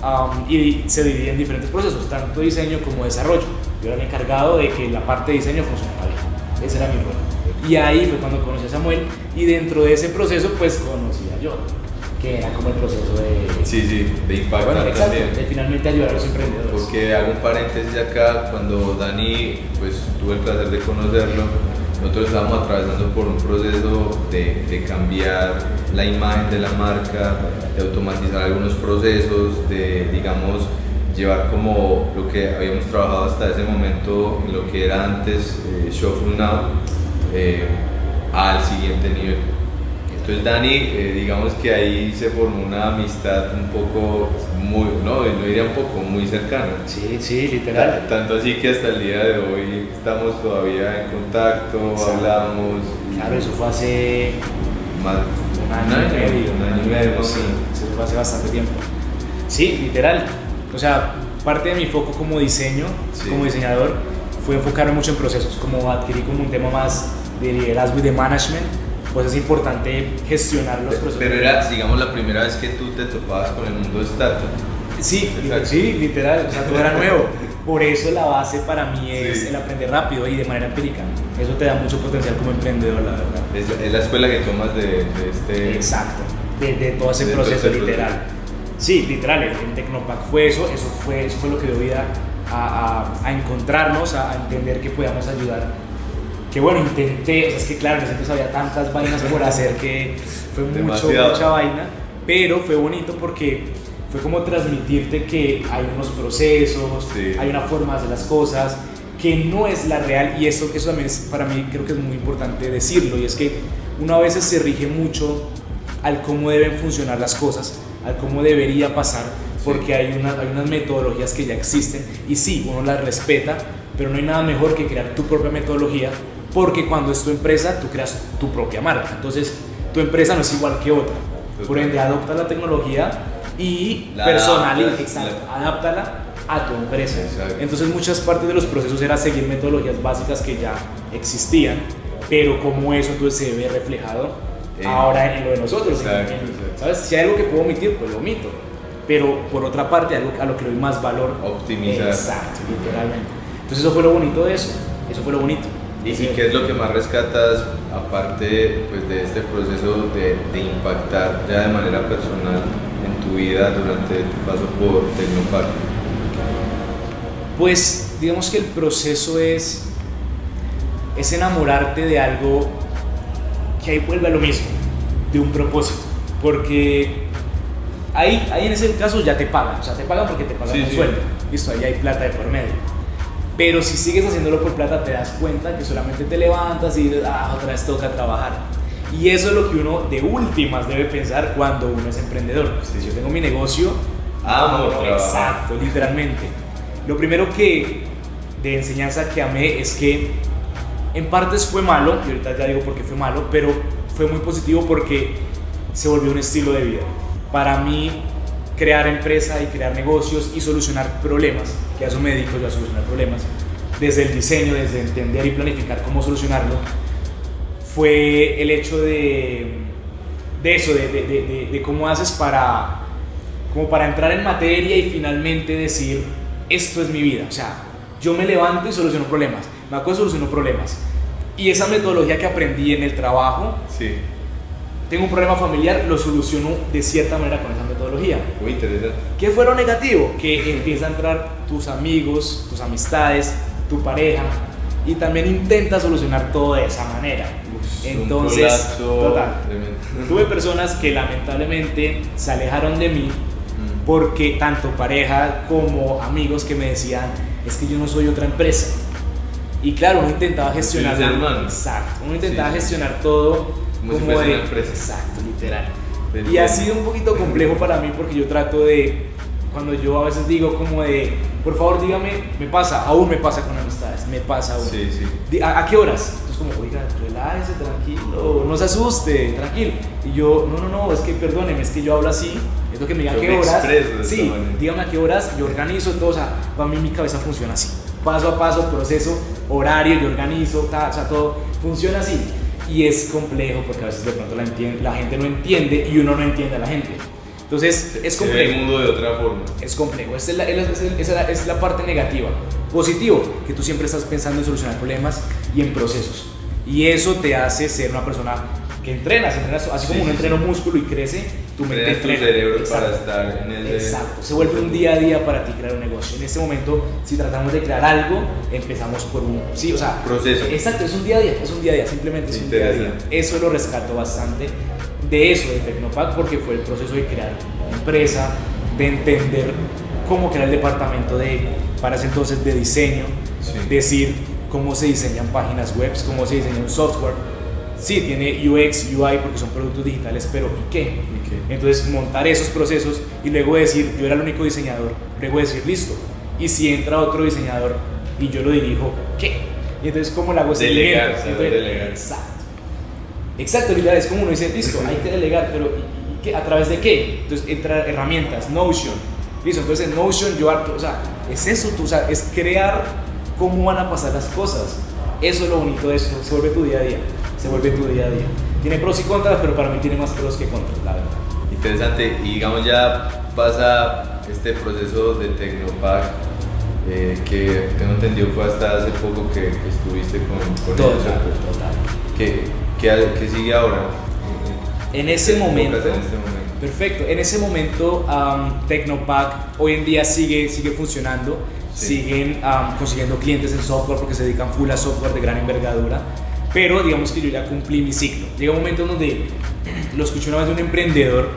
um, y se dividía en diferentes procesos, tanto diseño como desarrollo. Yo era el encargado de que la parte de diseño funcionara bien. Ese era mi rol. Y ahí fue cuando conocí Samuel y dentro de ese proceso pues conocí a yo, que era como el proceso de... Sí, sí, de bueno, exacto, también. de finalmente ayudar a los emprendedores. Porque hago un paréntesis acá, cuando Dani, pues tuve el placer de conocerlo, nosotros estábamos atravesando por un proceso de, de cambiar la imagen de la marca, de automatizar algunos procesos, de, digamos, llevar como lo que habíamos trabajado hasta ese momento en lo que era antes eh, Now eh, al siguiente nivel. Entonces Dani, eh, digamos que ahí se formó una amistad un poco, muy, no, no diría un poco, muy cercana. Sí, sí, literal. Tanto así que hasta el día de hoy estamos todavía en contacto, Exacto. hablamos. Claro, eso fue hace Más, un año y medio, un año y medio, sí, eso fue hace bastante tiempo. Sí, literal. O sea, parte de mi foco como diseño, Sí. como diseñador, fue enfocarme mucho en procesos, como adquirí como un tema más de liderazgo y de management, pues es importante gestionar los procesos. Pero era, digamos, la primera vez que tú te topabas con el mundo de startup. Sí, Exacto. sí, literal, o sea, todo era nuevo. Por eso la base para mí es Sí. el aprender rápido y de manera empírica. Eso te da mucho potencial como emprendedor, la verdad. Es, es la escuela que tomas de, de este. Exacto, de, de todo ese De proceso ese literal. Sí, literal, el, el Tecnopack fue eso, eso fue, eso fue lo que dio vida a, a- a encontrarnos, a, a entender que podíamos ayudar. Que bueno, intenté, o sea, es que claro, entonces había tantas vainas por hacer que fue mucho, mucha vaina, pero fue bonito porque fue como transmitirte que hay unos procesos, Sí. hay una forma de hacer las cosas, que no es la real, y eso, eso también es, para mí creo que es muy importante decirlo, y es que uno a veces se rige mucho al cómo deben funcionar las cosas, al cómo debería pasar, porque hay, una, hay unas metodologías que ya existen, y sí, uno las respeta, pero no hay nada mejor que crear tu propia metodología, porque cuando es tu empresa, tú creas tu propia marca, entonces tu empresa no es igual que otra, por ende adopta la tecnología y personaliza, adáptala a tu empresa. Exacto. Entonces muchas partes de los procesos era seguir metodologías básicas que ya existían, pero como eso entonces se ve reflejado En- ahora en lo de nosotros. Exacto, en- exacto. ¿Sabes? Si hay algo que puedo omitir, pues lo omito. Pero por otra parte, algo a lo que le doy más valor. Optimizar. Exacto, literalmente. Entonces eso fue lo bonito de eso. Eso fue lo bonito. ¿Y, y qué es lo que más rescatas, aparte pues, de este proceso de, de impactar ya de manera personal en tu vida durante tu paso por Tecnopark? Pues digamos que el proceso es es enamorarte de algo que ahí vuelve a lo mismo, de un propósito. Porque ahí, ahí en ese caso ya te pagan, o sea, te pagan porque te pagan Sí, un sí. sueldo. Listo, ahí hay plata de por medio. Pero si sigues haciéndolo por plata, te das cuenta que solamente te levantas y dices, ah, otra vez toca trabajar. Y eso es lo que uno de últimas debe pensar cuando uno es emprendedor. Si yo tengo mi negocio, Amo trabajar. Exacto, literalmente. Lo primero que de enseñanza que amé es que en partes fue malo, y ahorita ya digo por qué fue malo, pero fue muy positivo porque se volvió un estilo de vida. Para mí, crear empresa y crear negocios y solucionar problemas, que a eso me dedico yo a solucionar problemas, desde el diseño, desde entender y planificar cómo solucionarlo, fue el hecho de, de eso, de, de- de- cómo haces para, como para entrar en materia y finalmente decir, esto es mi vida. O sea, yo me levanto y soluciono problemas, me acuesto y soluciono problemas. Y esa metodología que aprendí en el trabajo. Tengo un problema familiar, lo soluciono de cierta manera con esa metodología. Muy interesante. ¿Qué fue lo negativo? Que empieza a entrar tus amigos, tus amistades, tu pareja y también intenta solucionar todo de esa manera. Uf, Entonces, total. Tuve personas que lamentablemente se alejaron de mí Mm. porque tanto pareja como amigos que me decían, es que yo no soy otra empresa. Y claro, uno intentaba gestionar. humano. Exacto, uno intentaba Sí. gestionar todo Como si como fuese de. una empresa. Exacto, literal. Pero Y ha sido un poquito complejo para mí porque yo trato de, cuando yo a veces digo como de, por favor dígame, me pasa, aún me pasa con amistades, me pasa aún. Sí, sí. ¿A, a qué horas? Entonces como, oiga, relájese, tranquilo, no se asuste, tranquilo. Y yo, no, no, no, es que perdóneme, es que yo hablo así, es lo que me diga a Yo qué me horas. Sí, dígame a qué horas, yo organizo todo, o sea, para mí mi cabeza funciona así. Paso a paso, proceso, horario, yo organizo, ta, o sea, todo funciona así. Y es complejo porque a veces de pronto la, entien- la gente no entiende y uno no entiende a la gente. Entonces es ve el complejo mundo de otra forma. es complejo. Esa es, la, es esa es la parte negativa. Positivo, que tú siempre estás pensando en solucionar problemas y en procesos. Y eso te hace ser una persona que entrenas, entrenas así Sí, como uno entrena músculo y crece, tu mente tu cerebro Exacto. para estar en ese. Exacto, se vuelve un día a día para ti crear un negocio. En este momento, si tratamos de crear algo, empezamos por un, sí, o sea, Proceso. Exacto, es un día a día, es un día a día, simplemente es un día a día. Eso lo rescato bastante de eso de Tecnopack porque fue el proceso de crear una empresa, de entender cómo crear el departamento de, para ese entonces, de diseño, Sí. decir cómo se diseñan páginas web, cómo se diseña un software. Sí, tiene UX, UI porque son productos digitales, pero ¿y qué? ¿Y qué? Entonces montar esos procesos y luego decir, yo era el único diseñador, luego decir, listo. Y si entra otro diseñador y yo lo dirijo, ¿qué? Y entonces, ¿cómo le hago Delegar, Entonces, delegar. Exacto. Exacto, es como uno dice, listo, hay que delegar, pero ¿y, y qué? ¿a través de qué? Entonces entra herramientas, Notion. Listo, entonces en Notion yo, harto- o sea, es eso, tú, o sea, es crear cómo van a pasar las cosas. Eso es lo bonito de eso, se vuelve tu día a día, se vuelve tu día a día. Tiene pros y contras, pero para mí tiene más pros que contras, la verdad. Interesante. Y digamos ya pasa este proceso de Tecnopack, eh, que tengo entendido fue hasta hace poco que, que estuviste con, con Total, ellos. total. ¿Qué, qué, qué sigue ahora? En ese ¿Te enfocas momento, En este momento. Perfecto. En ese momento, um, Tecnopack hoy en día sigue, sigue funcionando. Sí. Siguen um, consiguiendo clientes en software porque se dedican full a software de gran envergadura. Pero digamos que yo ya cumplí mi ciclo. Llega un momento en donde lo escuché una vez de un emprendedor.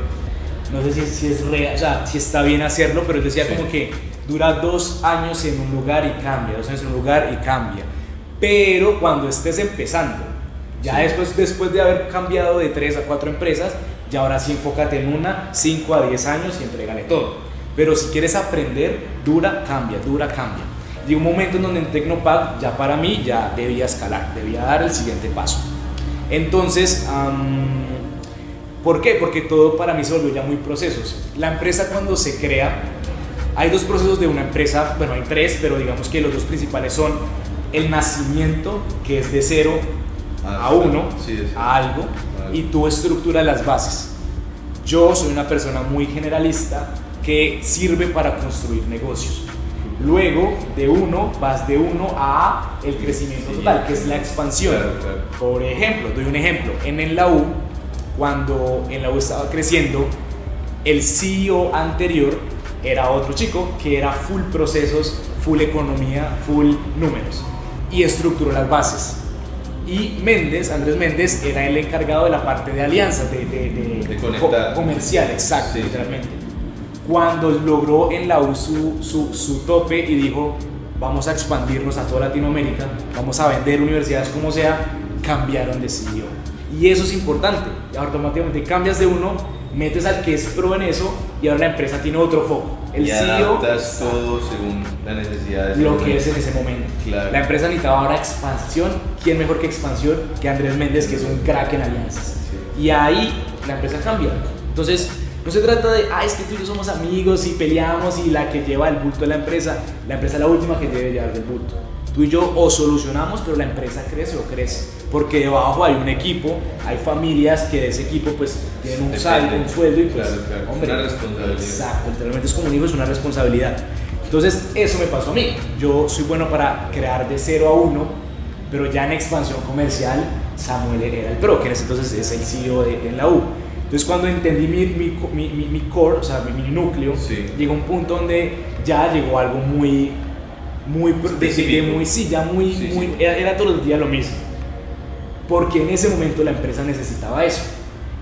No sé si, si es real, o sea, si está bien hacerlo, pero él decía Sí. como que dura dos años en un lugar y cambia, dos años en un lugar y cambia. Pero cuando estés empezando, ya Sí. después, después de haber cambiado de tres a cuatro empresas, ya ahora sí enfócate en una, 5 a 10 años y entrégale todo. Pero si quieres aprender, dura, cambia, dura, cambia. Llega un momento en donde en Tecnopack ya para mí ya debía escalar, debía dar el siguiente paso. Entonces, ¿por qué? Porque todo para mí se volvió ya muy procesos. La empresa cuando se crea, hay dos procesos de una empresa, bueno, hay tres, pero digamos que los dos principales son el nacimiento, que es de cero Ah, a uno, sí, sí. a algo, Vale. y tú estructuras las bases. Yo soy una persona muy generalista que sirve para construir negocios. Luego, de uno, vas de uno a el crecimiento Sí, total, que es la expansión. Claro, claro. Por ejemplo, doy un ejemplo. En, en la U, cuando en la U estaba creciendo, el CEO anterior era otro chico que era full procesos, full economía, full números y estructuró las bases. Y Méndez, Andrés Méndez, era el encargado de la parte de alianzas, de, de, de, De conectar. co- comercial, exacto, Sí. literalmente. Cuando logró en la U su, su, su tope y dijo, vamos a expandirnos a toda Latinoamérica, vamos a vender universidades como sea, cambiaron de CEO. Y eso es importante. Automáticamente cambias de uno, metes al que es pro en eso y ahora la empresa tiene otro foco. El y CEO adaptas todo según la necesidad de ese lo que es en ese momento. Claro. La empresa necesitaba ahora expansión. ¿Quién mejor que expansión que Andrés Méndez, que es un crack en alianzas? Sí. Y ahí la empresa cambia. Entonces, no se trata de, ah, es que tú y yo somos amigos y peleamos y la que lleva el bulto de la empresa, la empresa es la última que debe llevar el bulto. Tú y yo o solucionamos, pero la empresa crece o crece. Porque debajo hay un equipo, hay familias que de ese equipo pues tienen un saldo, un sueldo y pues, Claro, claro. hombre, Una responsabilidad. Exacto, literalmente es como un hijo, es una responsabilidad. Entonces, eso me pasó a mí. Yo soy bueno para crear de 0 a 1, pero ya en expansión comercial, Samuel era el pro, que en ese entonces es el CEO de, de la U. Entonces, cuando entendí mi, mi, mi, mi- core, o sea, mi, núcleo, Sí. llegó un punto donde ya llegó algo muy, muy, de- muy, sí, ya muy, Sí, muy sí. Era, era todos los días lo mismo. Porque en ese momento la empresa necesitaba eso.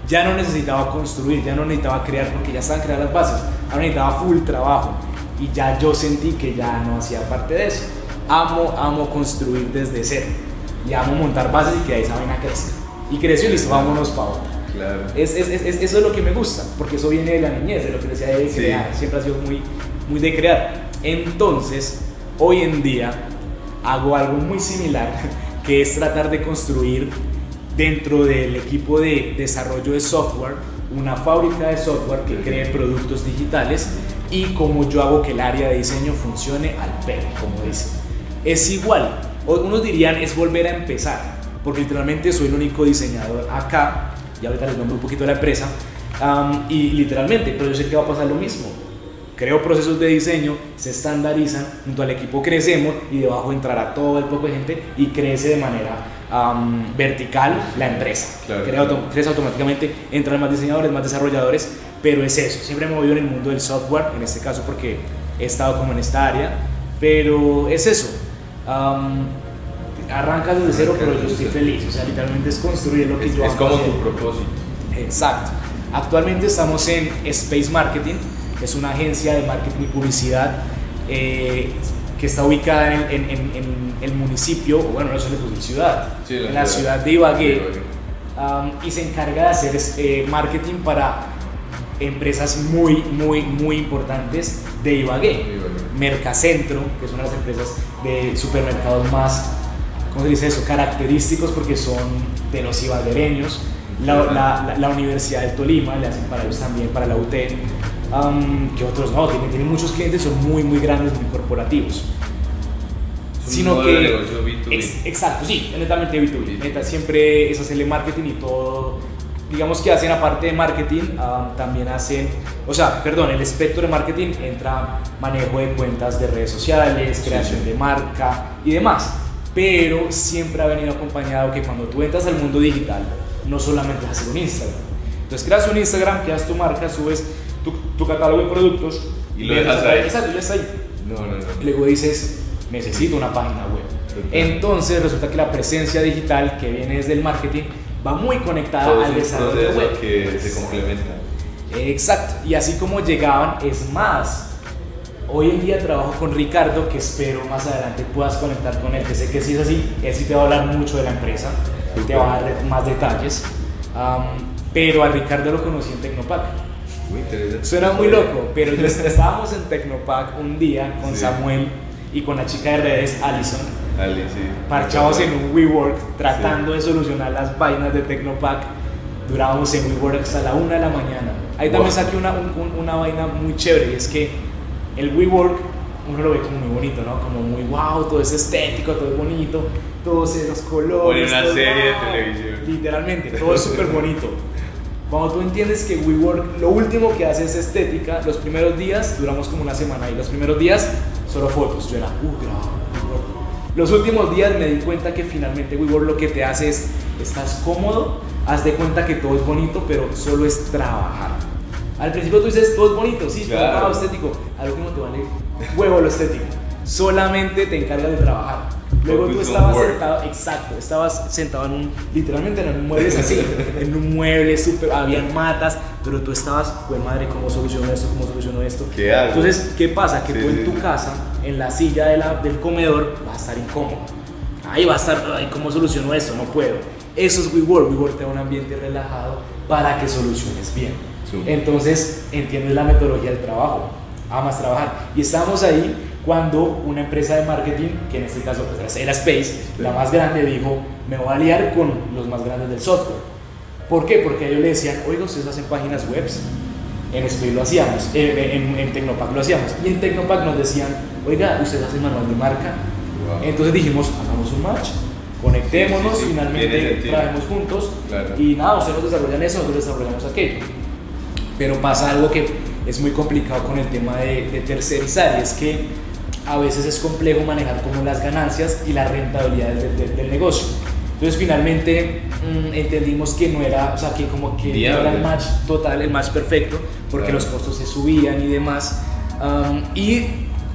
Ya no necesitaba construir, ya no necesitaba crear, porque ya estaban creadas las bases. Ahora necesitaba full trabajo. Y ya yo sentí que ya no hacía parte de eso. Amo, amo construir desde cero. Y amo montar bases y que ahí esa vaina crezca. Y creció y listo, vámonos para otra. Claro. Es, es- es- es- eso es lo que me gusta, porque eso viene de la niñez, de lo que decía de Sí. crear. Siempre ha sido muy, muy de crear. Entonces, hoy en día hago algo muy similar, que es tratar de construir dentro del equipo de desarrollo de software una fábrica de software que cree productos digitales y como yo hago que el área de diseño funcione al pelo, como dicen. Es igual, unos dirían es volver a empezar, porque literalmente soy el único diseñador acá, y ahorita les nombro un poquito la empresa, am, y literalmente, pero yo sé que va a pasar lo mismo. Creo procesos de diseño, se estandarizan, junto al equipo crecemos y debajo entrará todo el poco de gente y crece de manera am, vertical la empresa. Claro. Crea auto- crece automáticamente, entran más diseñadores, más desarrolladores, pero es eso. Siempre me he movido en el mundo del software, en este caso porque he estado como en esta área, pero es eso. Am, arrancas desde cero, pero yo estoy feliz. O sea, literalmente es construir lo que Es, yo es como tu propósito. Exacto. Actualmente estamos en Space Marketing, que es una agencia de marketing y publicidad eh, que está ubicada en, en- en- en el municipio, bueno, no es de ciudad, Sí, en la ciudad de Ibagué, um, y se encarga de hacer eh, marketing para empresas muy, muy, muy importantes de Ibagué. De Ibagué. Mercacentro, que es una de las empresas de supermercados más, ¿cómo se dice eso? Característicos porque son de los ibaguereños. La, la- la- la Universidad del Tolima, le hacen para ellos también, para la UT. Um, que otros no, tienen, tienen muchos clientes, son muy, muy grandes, muy corporativos. Es un Sino modelo que- negocio B2B. Ex- exacto, sí, netamente B2B. Sí. Neta, siempre es hacerle marketing y todo. Digamos que hacen aparte de marketing, ah, también hacen, o sea, perdón, el espectro de marketing entra manejo de cuentas de redes sociales, Sí, creación sí. de marca y demás. Pero siempre ha venido acompañado que cuando tú entras al mundo digital, no solamente vas a hacer un Instagram. Entonces creas un Instagram, creas tu marca, subes tu, tu catálogo de productos Y lo dejas ahí. Exacto, ya está ahí. No, no, no. Y luego dices, necesito una página web. Entonces resulta que la presencia digital que viene desde el marketing va muy conectada Todo al desarrollo web. que se complementa. Exacto. Y así como llegaban, es más. Hoy en día trabajo con Ricardo, que espero más adelante puedas conectar con él, que sé que si es así, él sí te va a hablar mucho de la empresa, te va a dar más detalles. Am, pero a Ricardo lo conocí en Tecnopac. Muy interesante. Suena muy loco, pero estábamos en Tecnopac un día con Sí. Samuel y con la chica de redes, Alison, Ali, sí. parchados en un WeWork tratando de solucionar las vainas de Tecnopac. Durábamos en WeWork hasta la una de la mañana. Ahí también Wow. saqué una, un- un- una vaina muy chévere y es que el WeWork uno lo ve como muy bonito, ¿no? Como muy wow, todo es estético, todo es bonito, todos esos colores. Una serie de televisión. Literalmente, todo es súper bonito. Cuando tú entiendes que WeWork lo último que hace es estética, los primeros días duramos como una semana y los primeros días solo fotos. Yo era, uh, WeWork. Los últimos días me di cuenta que finalmente WeWork lo que te hace es, estás cómodo, haz de cuenta que todo es bonito, pero solo es trabajar. Al principio tú dices, todo es bonito, sí, todo Claro. es estético. Al último te vale huevo lo estético. Solamente te encargas de trabajar. Luego tú estabas sentado, exacto, estabas sentado en un, literalmente en un mueble así, en un mueble súper, habían matas, pero tú estabas, pues madre, ¿cómo soluciono esto? ¿Cómo soluciono esto? ¿Qué hago? Entonces, ¿qué pasa? Que Sí, tú en tu casa, en la silla de la- del comedor, vas a estar incómodo. Ahí va a estar, ay, ¿cómo soluciono esto? No puedo. Eso es WeWork. WeWork te da un ambiente relajado para que soluciones bien. Entonces, entiendes la metodología del trabajo, amas trabajar. Y estábamos ahí cuando una empresa de marketing, que en este caso pues, era Space, la más grande, dijo, me voy a aliar con los más grandes del software. ¿Por qué? Porque ellos le decían, oiga, ustedes hacen páginas web. En Space lo hacíamos, eh, en, en Tecnopack lo hacíamos. Y en Tecnopack nos decían, oiga, ustedes hacen manual de marca. Wow. Entonces dijimos, hagamos un match, conectémonos, Sí, sí, finalmente trabajemos juntos Claro. y nada, ustedes nos desarrollan eso, nosotros desarrollamos aquello. Pero pasa algo que es muy complicado con el tema de, de tercerizar y es que a veces es complejo manejar como las ganancias y la rentabilidad del, del- del negocio. Entonces finalmente mm, entendimos que no era, o sea, que como que no era el match total, el match perfecto, porque Claro. los costos se subían y demás. Um, y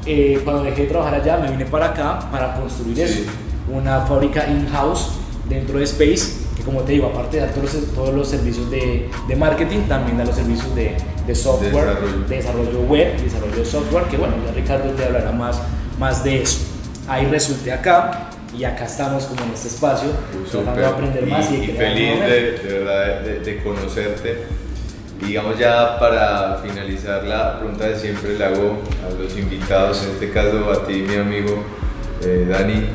eh, cuando dejé de trabajar allá me vine para acá para construir Sí. eso, una fábrica in-house dentro de Space, que como te digo, aparte de dar todos los, todos los servicios de, de marketing, también da los servicios de, de software, Desarrollo. de desarrollo web, desarrollo de software, que bueno, ya Ricardo te hablará más, más de eso. Ahí resulté acá y acá estamos como en este espacio, tratando de aprender más y, y, y feliz de, verdad de, conocerte. Digamos ya para finalizar la pregunta de siempre le hago a los invitados, en este caso a ti mi amigo eh, Dani,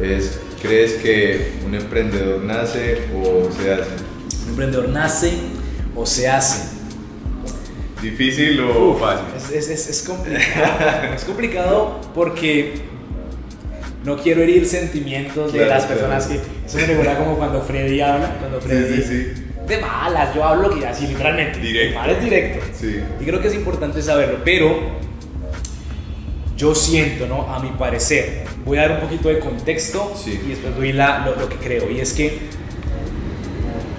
es ¿crees que un emprendedor nace o se hace? Un emprendedor nace o se hace. ¿Difícil o Uf, fácil? Es, es, es, complicado. es complicado porque no quiero herir sentimientos de las claro. personas que. Eso me recuerda como cuando Freddy habla. Cuando Freddy. Sí, sí, sí. De malas, yo hablo que así literalmente. Directo. El mal es directo. Sí. Y creo que es importante saberlo, pero yo siento, ¿no? A mi parecer, voy a dar un poquito de contexto Sí. y después doy la, lo, lo que creo. Y es que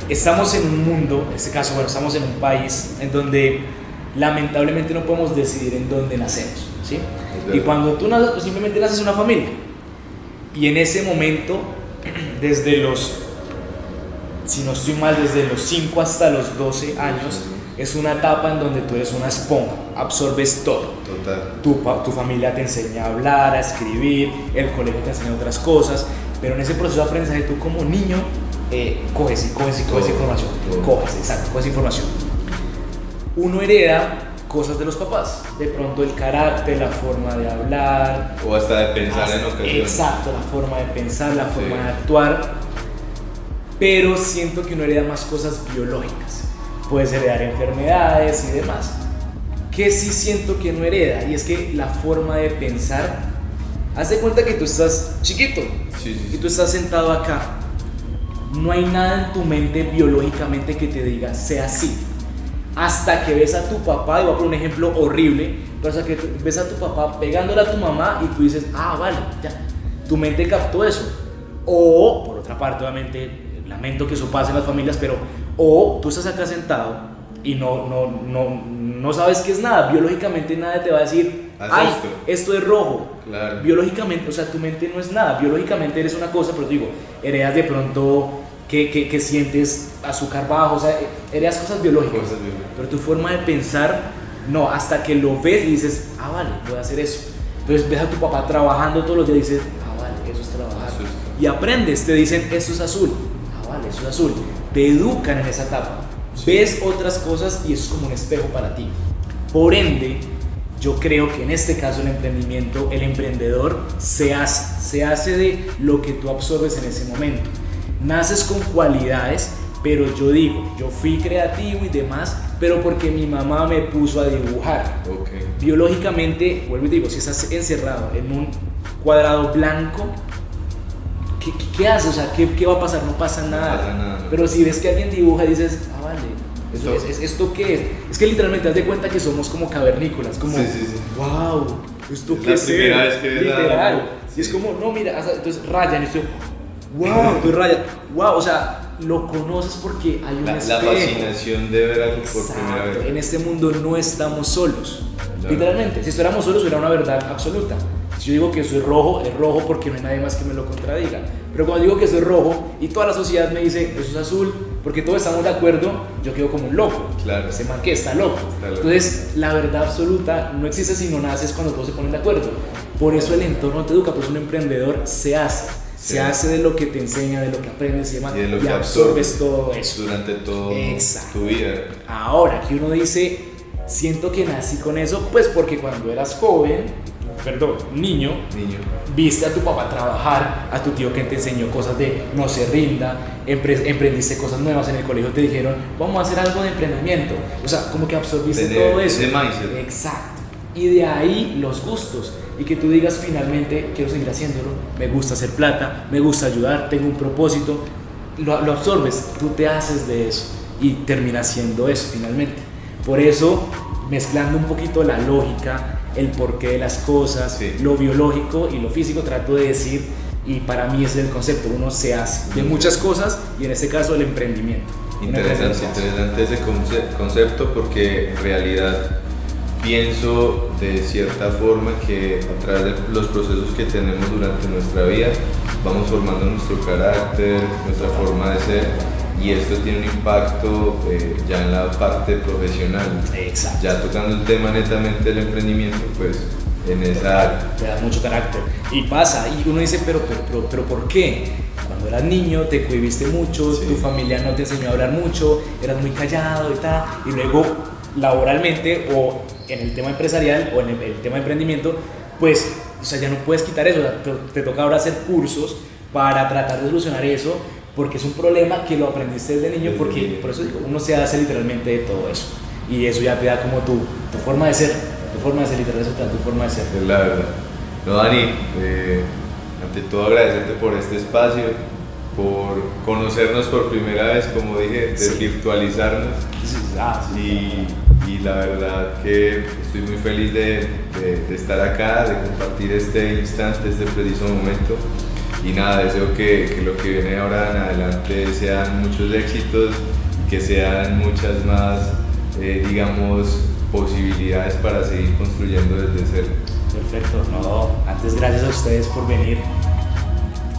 estamos en un mundo, en este caso, bueno, estamos en un país en donde lamentablemente no podemos decidir en dónde nacemos, ¿sí? Y cuando tú naces, pues simplemente naces una familia. Y en ese momento, desde los, si no estoy mal, desde los 5 hasta los 12 años, es una etapa en donde tú eres una esponja, absorbes todo. Total. Tu, tu familia te enseña a hablar, a escribir, el colegio te enseña otras cosas, pero en ese proceso de aprendizaje tú como niño eh, coges y coges y coges Todo, información, todo. coges, exacto, coges información. Uno hereda cosas de los papás, de pronto el carácter, la forma de hablar, O hasta de pensar en hasta- ocasiones. Exacto, la forma de pensar, la forma Sí. de actuar. Pero siento que uno hereda más cosas biológicas. Puedes heredar enfermedades y demás. Que sí siento que no hereda, y es que la forma de pensar. Haz de cuenta que tú estás chiquito Sí, sí, y tú estás sentado acá. No hay nada en tu mente biológicamente que te diga sea así. Hasta que ves a tu papá, y voy a poner un ejemplo horrible, pero hasta que ves a tu papá pegándole a tu mamá y tú dices, ah, vale, ya. Tu mente captó eso. O, por otra parte, obviamente, lamento que eso pase en las familias, pero, o tú estás acá sentado y no, no, no, no sabes qué es nada. Biológicamente nadie te va a decir, Haz ay, esto". esto es rojo. Claro. Biológicamente, o sea, tu mente no es nada. Biológicamente eres una cosa, pero te digo, heredas de pronto que, que, que sientes azúcar bajo, o sea, heredas cosas biológicas. Cosas. Pero tu forma de pensar, no, hasta que lo ves y dices, ah, vale, voy a hacer eso. Entonces ves a tu papá trabajando todos los días y dices, ah, vale, eso es trabajar. Eso es- Y aprendes, te dicen, esto es azul. Ah, vale, eso es azul. Te educan en esa etapa. Ves otras cosas y eso es como un espejo para ti. Por ende, yo creo que en este caso el emprendimiento, el emprendedor se hace, se hace de lo que tú absorbes en ese momento. Naces con cualidades, pero yo digo, yo fui creativo y demás, pero porque mi mamá me puso a dibujar. Biológicamente, vuelvo y digo, si estás encerrado en un cuadrado blanco, ¿qué, qué, qué haces? O sea, ¿qué, qué va a pasar? No pasa nada. pasa nada, no. Pero si ves que alguien dibuja y dices, ah, vale, Esto- es, es- ¿esto qué es? Es que literalmente haz de cuenta que somos como cavernícolas, como, Sí, sí, sí. wow, ¿esto Es qué es? primera vez que ves la- Literal. Y es como, no, mira, entonces rayan y estoy, wow, tú rayas, wow, o sea, lo conoces porque hay un La, la fascinación de ver algo por primera vez. En este mundo no estamos solos. Claro. Literalmente, si estuviéramos solos hubiera una verdad absoluta. Si yo digo que soy rojo, es rojo porque no hay nadie más que me lo contradiga. Pero cuando digo que soy rojo y toda la sociedad me dice, eso es azul, porque todos estamos de acuerdo, yo quedo como un loco. Claro. Ese man que está loco. Está loco. Entonces, la verdad absoluta no existe si no naces cuando todos se ponen de acuerdo. Por eso el entorno te educa, por eso un emprendedor se hace. Sí. Se hace de lo que te enseña, de lo que aprendes y demás. Y de lo que absorbes todo eso. durante todo Exacto. tu vida. Ahora que uno dice, siento que nací con eso, pues porque cuando eras joven, perdón, niño, Niño. viste a tu papá trabajar, a tu tío que te enseñó cosas de no se rinda, empre- emprendiste cosas nuevas en el colegio, te dijeron, vamos a hacer algo de emprendimiento. O sea, como que absorbiste todo eso. ese mindset. Exacto. Y de ahí los gustos. Y que tú digas finalmente, quiero seguir haciéndolo, me gusta hacer plata, me gusta ayudar, tengo un propósito. Lo, lo absorbes, tú te haces de eso y terminas siendo eso finalmente. Por eso, mezclando un poquito la lógica, el porqué de las cosas, Sí. lo biológico y lo físico, trato de decir, y para mí ese es el concepto, uno se hace de muchas cosas y en este caso el emprendimiento. Interesante, interesante ese conce- concepto porque en realidad pienso de cierta forma que a través de los procesos que tenemos durante nuestra vida vamos formando nuestro carácter, nuestra forma de ser y esto tiene un impacto eh, ya en la parte profesional. Exacto. Ya tocando el tema netamente del emprendimiento, pues en esa área. te da mucho carácter. Y pasa, y uno dice, pero, pero, pero, pero ¿por qué? Cuando eras niño te cohibiste mucho, Sí. tu familia no te enseñó a hablar mucho, eras muy callado y tal, y luego laboralmente o en el tema empresarial o en el, el tema de emprendimiento, pues, o sea, ya no puedes quitar eso, te, te toca ahora hacer cursos para tratar de solucionar eso, porque es un problema que lo aprendiste desde niño, porque por eso digo, uno se hace literalmente de todo eso, y eso ya te da como tu, tu forma de ser, tu forma de ser, literal, eso te da tu forma de ser. Es la verdad. No, Dani, eh, ante todo agradecerte por este espacio, por conocernos por primera vez, como dije, desvirtualizarnos. Sí, ah, sí. Y, y la verdad que estoy muy feliz de, de- de estar acá, de compartir este instante, este preciso momento. Y nada, deseo que, que lo que viene ahora en adelante sean muchos éxitos, que sean muchas más, eh, digamos, posibilidades para seguir construyendo desde cero. Perfecto, no, antes gracias a ustedes por venir.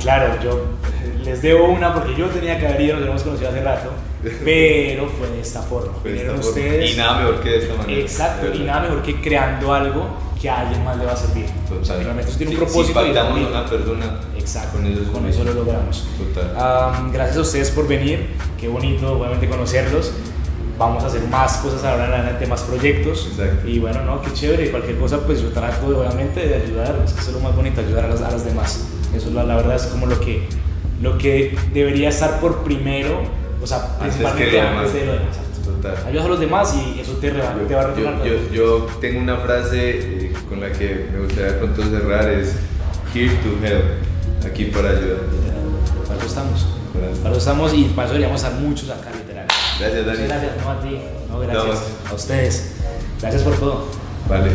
Claro, yo les debo una porque yo tenía que haber ido, nos hemos conocido hace rato, pero fue de esta forma. Fue de Vinieron esta forma. ustedes. Y nada mejor que de esta manera. Exacto, y nada mejor que creando algo que a alguien más le va a servir. Total. realmente eso tiene un Si- propósito. Si y da a una persona, Exacto, con eso es con un eso lo logramos. Total. Am, gracias a ustedes por venir, qué bonito obviamente conocerlos. Vamos a hacer más cosas ahora en adelante, más proyectos. Exacto. Y bueno, no, qué chévere. Cualquier cosa, pues yo trato obviamente de ayudar. Es que eso es lo más bonito, ayudar a las, a las demás. Eso la, la verdad es como lo que, lo que debería estar por primero, o sea, principalmente antes demás. de lo demás. Ayudas a los demás y eso te, re- te va a Yo, retornar. yo- yo tengo una frase con la que me gustaría pronto cerrar, es here to help, aquí para ayudar. Para eso estamos. Para- Para eso estamos y para eso deberíamos estar muchos acá, literal. Gracias, Dani. Gracias, no a ti, no, gracias a ustedes. Gracias por todo. Vale.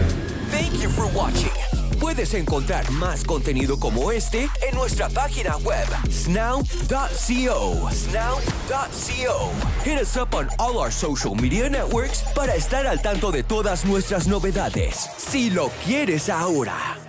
Thank you for watching. Puedes encontrar más contenido como este en nuestra página web, snow.co. Snow.co. Hit us up on all our social media networks para estar al tanto de todas nuestras novedades. Si lo quieres ahora.